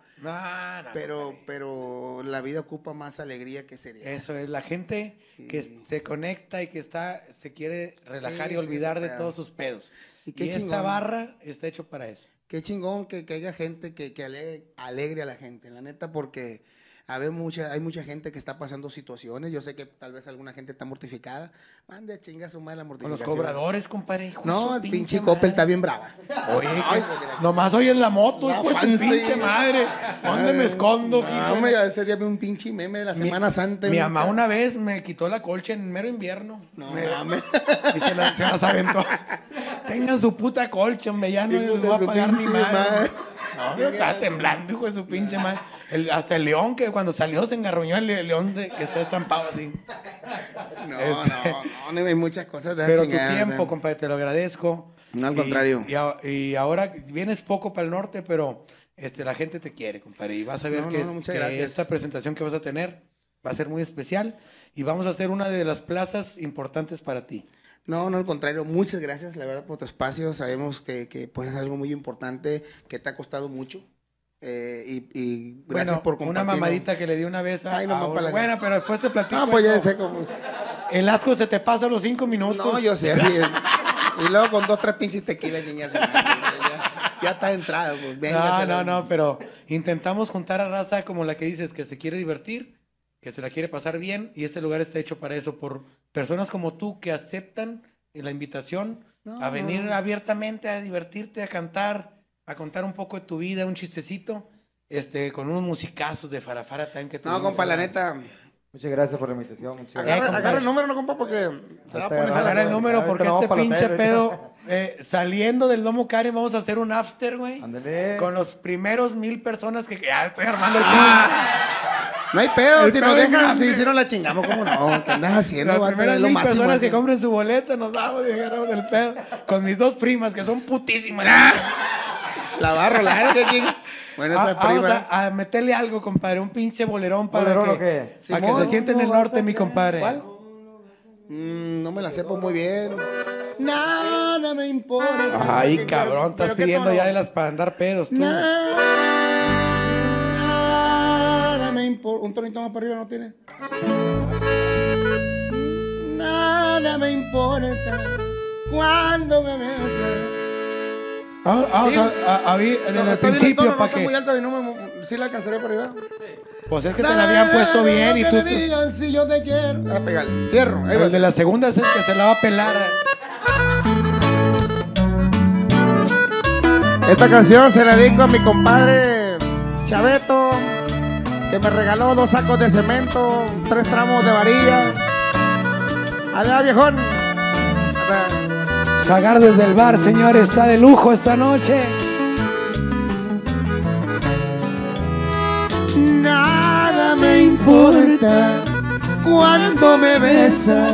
pero, pero la vida ocupa más alegría que seriedad. Eso es, la gente que se conecta y que está, se quiere relajar Sí, y olvidar sí, de claro. todos sus pedos. Y Y, qué esta chingón. barra está hecho para eso. Qué chingón que, que haya gente que, que alegre, alegre a la gente, la neta, porque a ver, mucha, hay mucha gente que está pasando situaciones. Yo sé que tal vez alguna gente está mortificada. Mande a chinga su madre la Con los mortificación. cobradores, compadre. No, el pinche. Coppel está bien brava. Oye, Ay, que- pues, nomás hoy en la moto, pues su pinche madre. ¿Dónde me escondo? No, hombre, ese día vi un pinche meme de la Mi- Semana Santa. Mi mamá una vez me quitó la colcha en mero invierno. No Me- mames. y se, la- se las aventó. Tengan su puta colcha, hombre, ya no les voy a pagar ni pinche madre. madre. No, yo estaba temblando, hijo de su pinche madre. El- hasta el león que cuando salió se engarruñó el le- león de, que está estampado así. No, Este- no, no, no, hay muchas cosas de Pero tu chingada, tiempo, ¿no? compadre, te lo agradezco. No, al Y- contrario. Y, a- y ahora vienes poco para el norte, pero este, la gente te quiere, compadre. Y vas a ver No, que, no, no, muchas que gracias. esta presentación que vas a tener va a ser muy especial. Y vamos a hacer una de las plazas importantes para ti. No, no, al contrario, muchas gracias, la verdad, por tu espacio. Sabemos que, que pues, es algo muy importante, que te ha costado mucho. eh, y, y gracias bueno, por una compartirlo. mamadita que le di una vez a, Ay, nomás a- para la- Bueno, pero después te platico. No, pues ya sé cómo. El asco se te pasa a los cinco minutos. No, yo sé, así es. Y luego con dos, tres pinches tequilas, niñas. Ya, ya está entrado. Pues, venga, No, no, no, pero intentamos juntar a raza como la que dices, que se quiere divertir, que se la quiere pasar bien, y este lugar está hecho para eso, por personas como tú que aceptan la invitación No, a venir no. abiertamente a divertirte, a cantar, a contar un poco de tu vida, un chistecito, este, con unos musicazos de Farafara también que No, compa, la neta. Muchas gracias por la invitación. Muchas Eh, Agarra, el número, no, compa, porque se va a Ahorita poner. agarra el número porque este pinche hotel, pedo, eh, saliendo del Domo Karen, vamos a hacer un after, güey. Ándale. Con los primeros mil personas que ya estoy armando el No hay pedo, El si pedo nos dejan, si, si no la chingamos, ¿cómo no? ¿Qué andas haciendo? Las primeras mil personas que compren su boleta nos vamos y agarramos el pedo. Con mis dos primas, que son putísimas. La barro, la que. Bueno, Ah, esa vamos prima. a, a meterle algo, compadre. Un pinche bolerón para ¿Bolerón que, o qué? para que se sienta en el ¿no vas norte, a mi compadre. ¿Cuál? Mm, no me la sepo muy bien. Nada me importa. Ay, ¿Qué- cabrón, estás pidiendo ya de las para andar pedos, tú. Nada Un tonito más para arriba no tiene. Nada me importa cuando me besas. Ah, Vamos Sí. a, a- a desde No, el principio tono, para está que. muy alto y no me, ¿Sí la alcanzaré por arriba? Pues es que te la habían puesto bien y Que tú. me digan si yo te quiero. Ah, pégale. Fierro. Ahí. El de la segunda es el que se la va a pelar. Esta canción se la dedico a mi compadre Chaveto, que me regaló dos sacos de cemento, tres tramos de varilla. Allá, viejón. Sagar desde el bar, señores, está de lujo esta noche. Nada me importa cuando me besas,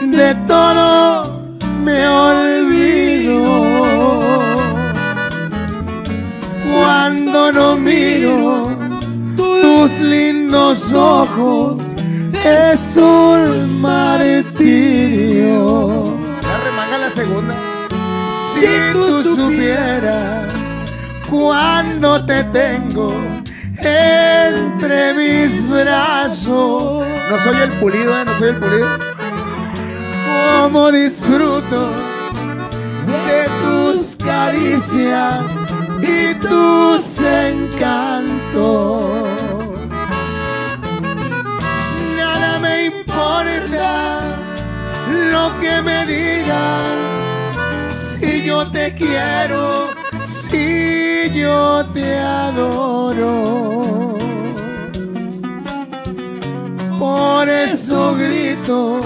de todo me olvido. Cuando no miro tus lindos ojos, es un martirio. La remanga la segunda. Si tú supieras cuando te tengo entre mis brazos. No soy el pulido, ¿eh? No soy el pulido. Como disfruto de tus caricias y tus encantos. Importa lo que me digan si yo te quiero, si yo te adoro. Por eso grito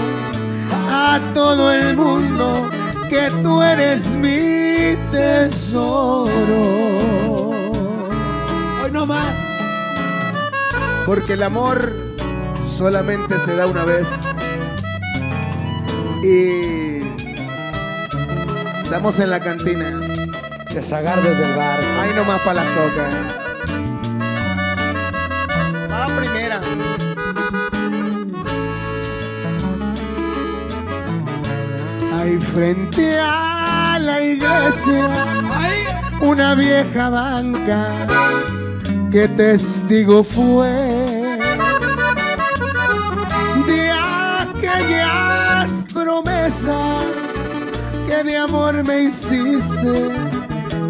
a todo el mundo que tú eres mi tesoro. Hoy no más. Porque el amor solamente se da una vez. Y estamos en la cantina. De Sagar desde el bar. Ahí nomás para las cocas. Va primera. Ahí frente a la iglesia, una vieja banca que testigo fue amor me hiciste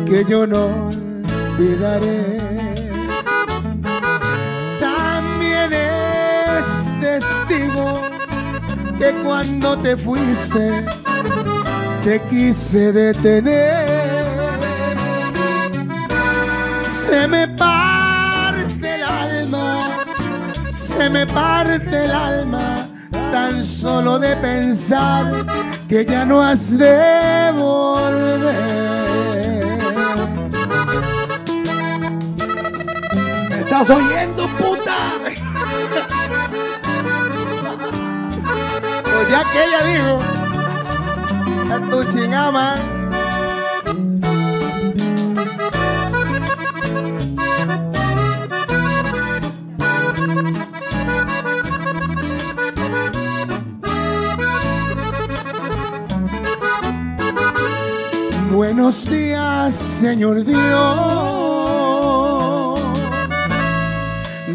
que yo no olvidaré. También es testigo que cuando te fuiste te quise detener. Se me parte el alma, se me parte el alma tan solo de pensar que ya no has de volver. ¿Me estás oyendo, puta? Pues ya que ella dijo, a tu chingama. Buenos días, Señor Dios.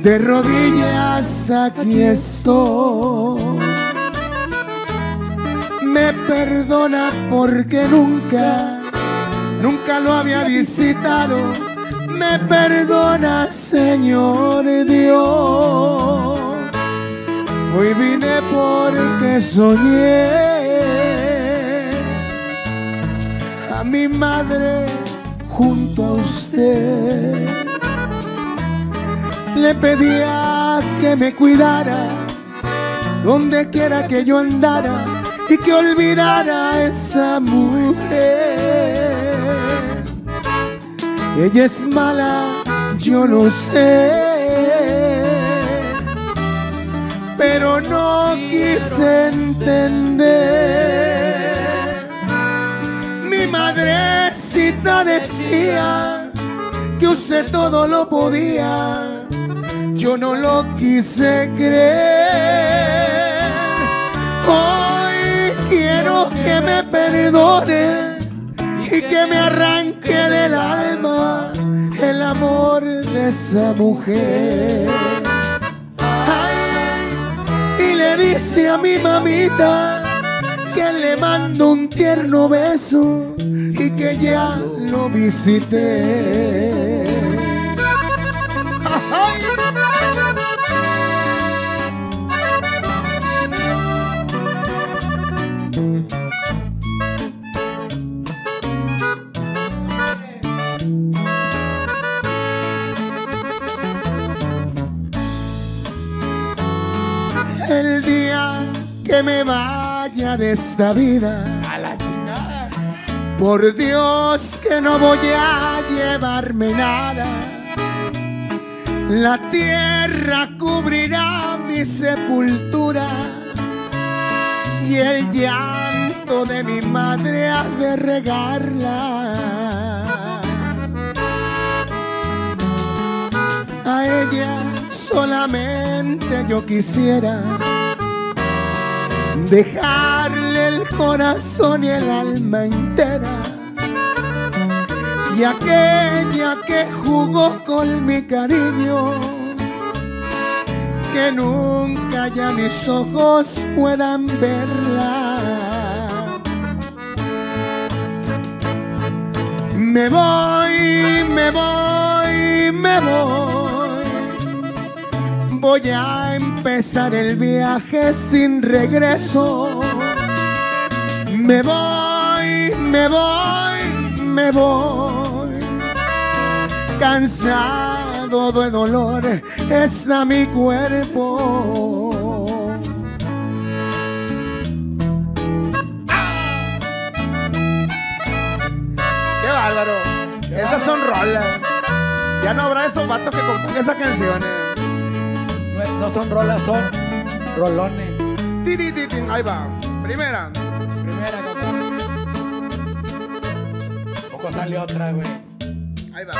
De rodillas aquí estoy. Me perdona porque nunca, nunca lo había visitado. Me perdona, Señor Dios. Hoy vine porque soñé mi madre junto a usted. Le pedía que me cuidara donde quiera que yo andara y que olvidara a esa mujer. Ella es mala, yo lo sé, pero no quise entender. Decía que usted todo lo podía, yo no lo quise creer. Hoy quiero que me perdone y que me arranque del alma el amor de esa mujer. Y le dice a mi mamita que le mando un tierno beso y que ya lo visité. El día que me vaya de esta vida por Dios que no voy a llevarme nada. La tierra cubrirá mi sepultura y el llanto de mi madre ha de regarla. A ella solamente yo quisiera dejarle el corazón y el alma entera. Y aquella que jugó con mi cariño, que nunca ya mis ojos puedan verla. Me voy, me voy, me voy. Voy a empezar el viaje sin regreso. Me voy, me voy, me voy. Cansado de dolor está mi cuerpo. ¡Qué bárbaro! Esas son rolas. Ya no habrá esos vatos que compongan esas canciones. No, no son rolas, son rolones. Ahí va. Primera, Poco sale otra, güey. Ahí va.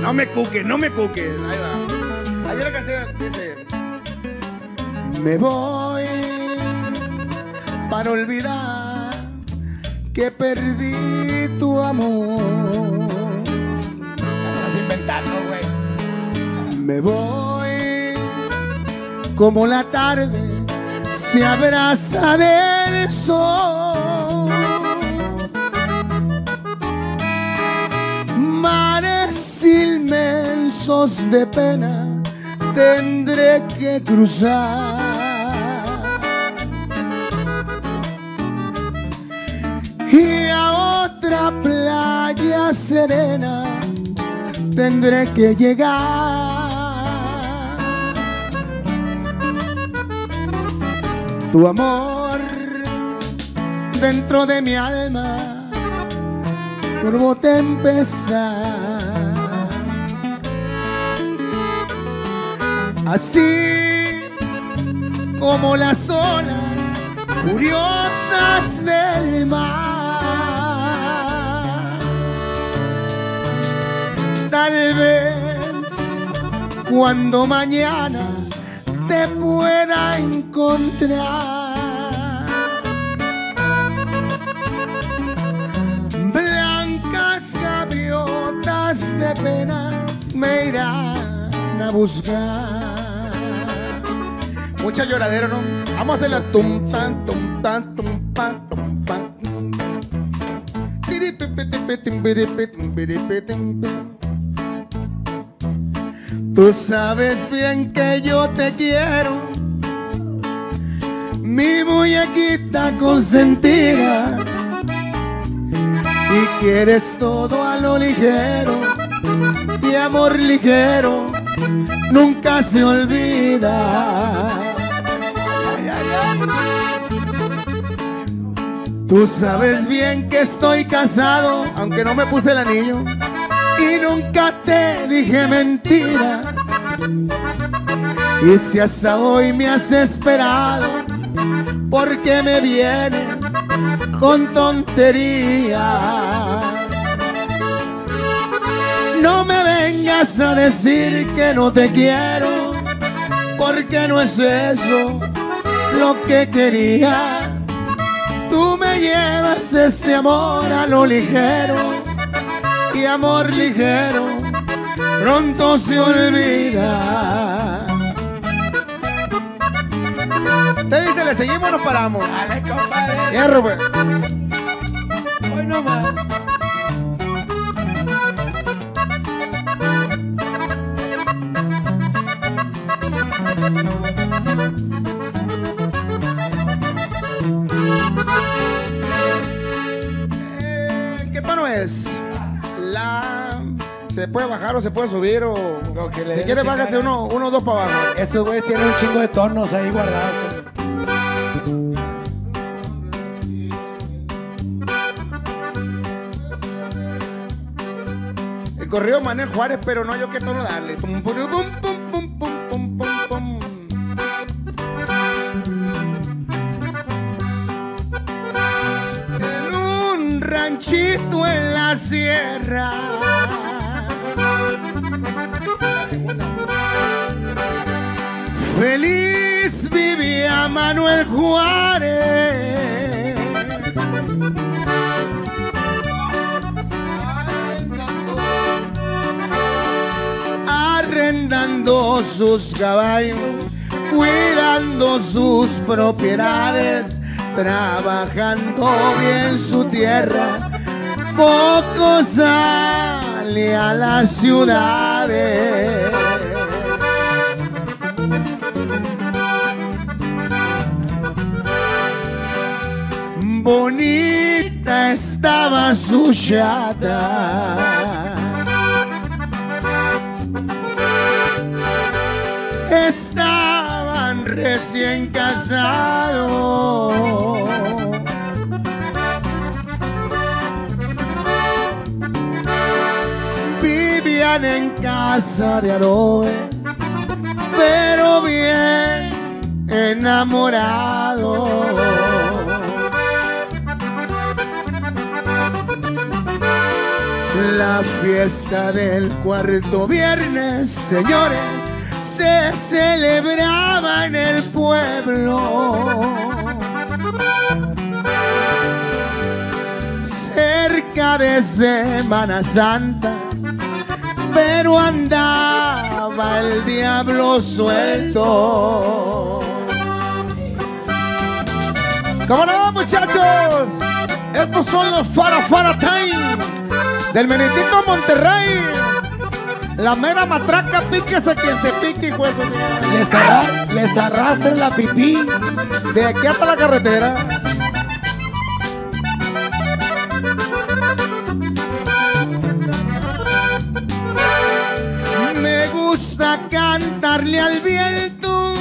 No me cuques, no me cuques. Ahí va. Hay una canción dice: Me voy para olvidar que perdí tu amor. Ya estás inventando, güey. Me voy como la tarde se abraza del sol. Mares inmensos de pena tendré que cruzar. Y a otra playa serena tendré que llegar. Tu amor dentro de mi alma por tempestad. Así como las olas curiosas del mar. Tal vez cuando mañana te pueda encontrar. Buscar. Mucha lloradera, ¿no? Vamos a hacer la tum tan tum tan tum pan tum pan. Tú sabes bien que yo te quiero, mi muñequita consentida, y quieres todo a lo ligero, y amor ligero nunca se olvida. Tú sabes bien que estoy casado, aunque no me puse el anillo, y nunca te dije mentira. Y si hasta hoy me has esperado, porque me viene con tontería. No me vengas a decir que no te quiero, porque no es eso lo que quería. Tú me llevas este amor a lo ligero y amor ligero pronto se olvida. Te dice, le seguimos o nos paramos. Dale, compadre. Hierro, pues. Hoy no más. Eh, ¿Qué tono es? La, Se puede bajar o se puede subir o... Lo que le si dé quiere, la chingada. uno, uno o dos para abajo. Estos güeyes tienen un chingo de tonos ahí guardados. El corrido Manuel Juárez, pero no yo qué tono darle. Tum, puru, ranchito en la sierra. Feliz vivía Manuel Juárez. arrendando sus caballos, cuidando sus propiedades, trabajando bien su tierra. Poco sale a las ciudades. Bonita estaba su chata. estaban recién casados. En casa de adobe, pero bien enamorados. La fiesta del cuarto viernes, señores, se celebraba en el pueblo. Cerca de Semana Santa, pero andaba el diablo suelto. ¿Cómo no, muchachos? Estos son los Fara Fara Time del Menitito Monterrey. La mera matraca, píquese quien se pique, madre. Les, arra- les arrastran la pipí. De aquí hasta la carretera. Gusta cantarle al viento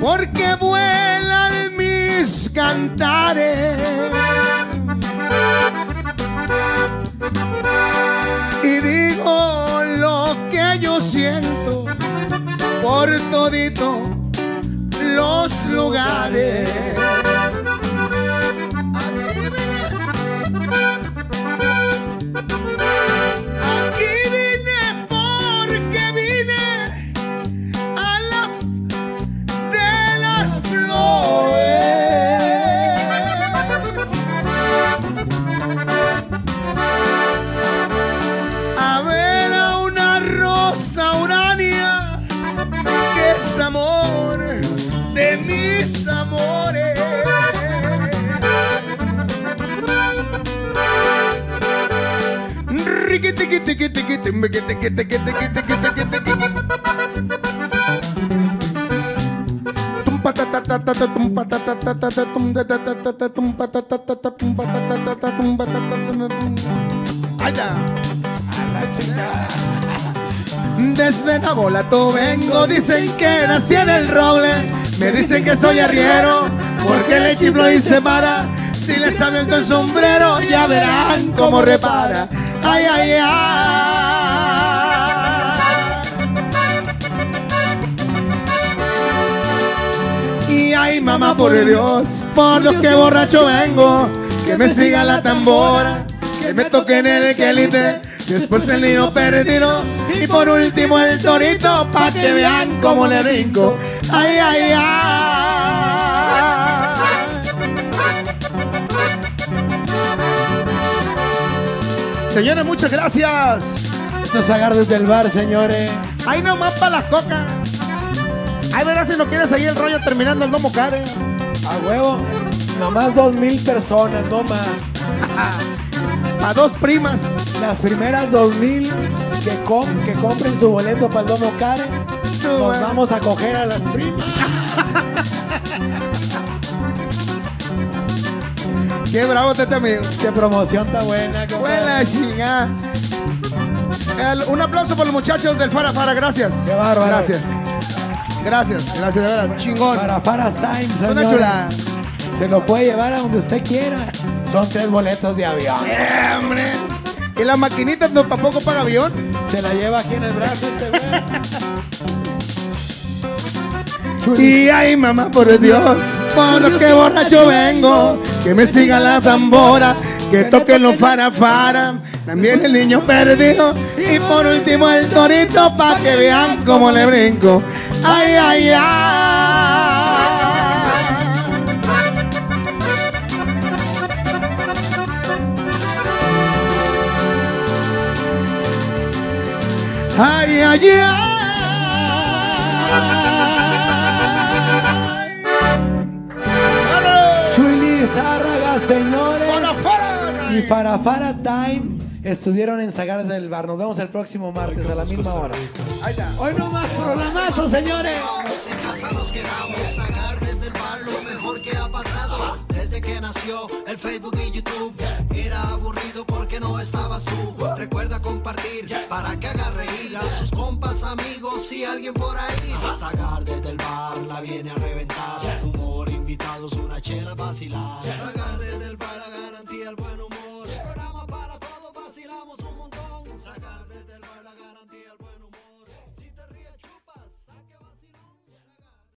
porque vuelan mis cantares. Y digo lo que yo siento por todito los lugares. Patatatata, tum. Ahí está. Desde Nabolato vengo, dicen que nací en el roble. Me dicen que soy arriero, porque le chiflo y se para. Si les aviento el sombrero, ya verán cómo repara. Ay, ay, ay. Mamá, por Dios, por Dios que borracho vengo. Que me siga la tambora, que me toquen el quelite. Después el niño perdido y por último el torito pa' que vean cómo le brinco. Ay, ay, ay. Señores, muchas gracias. Estos agarres del bar, señores. Ahí nomás para las cocas. Ahí verás si no quieres seguir el rollo terminando el domo care. A huevo. Nomás dos mil personas, no más. A dos primas. Las primeras dos mil que, com- que compren su boleto para el Domo Care, nos vamos a coger a las primas. Qué bravo este amigo. Qué promoción está buena. Buena chingada. Un aplauso por los muchachos del Fara Fara, gracias. Qué bárbaro. Gracias. Gracias, gracias, de verdad. Chingón. Para Faras Time, Una señores. chulada. Se lo puede llevar a donde usted quiera. Son tres boletos de avión. Eh, hombre. ¿Y las maquinitas no tampoco paga avión? Se la lleva aquí en el brazo este güey. Y ay, mamá, por Dios, por lo que borracho vengo, que me siga la tambora, que toquen los fara fara, también el niño perdido, y por último el torito, pa' que vean cómo le brinco. Ay, ay, ay. Ay, ay, ay. Chuy Zárraga, señores. Fara, fara. Y Farafara Time estuvieron en Zagar del Bar. Nos vemos el próximo martes a la misma hora. Ahí está. Hoy no más programazo, señores. En casa nos quedamos, sacar desde el bar lo mejor que ha pasado. Desde que nació el Facebook y YouTube. Era aburrido porque no estabas tú. Recuerda compartir para que haga reír a tus compas, amigos y alguien por ahí. Sacar desde el bar la viene a reventar. Humor, invitados, una chela vacilar. Sacar desde el bar la garantía, el buen humor.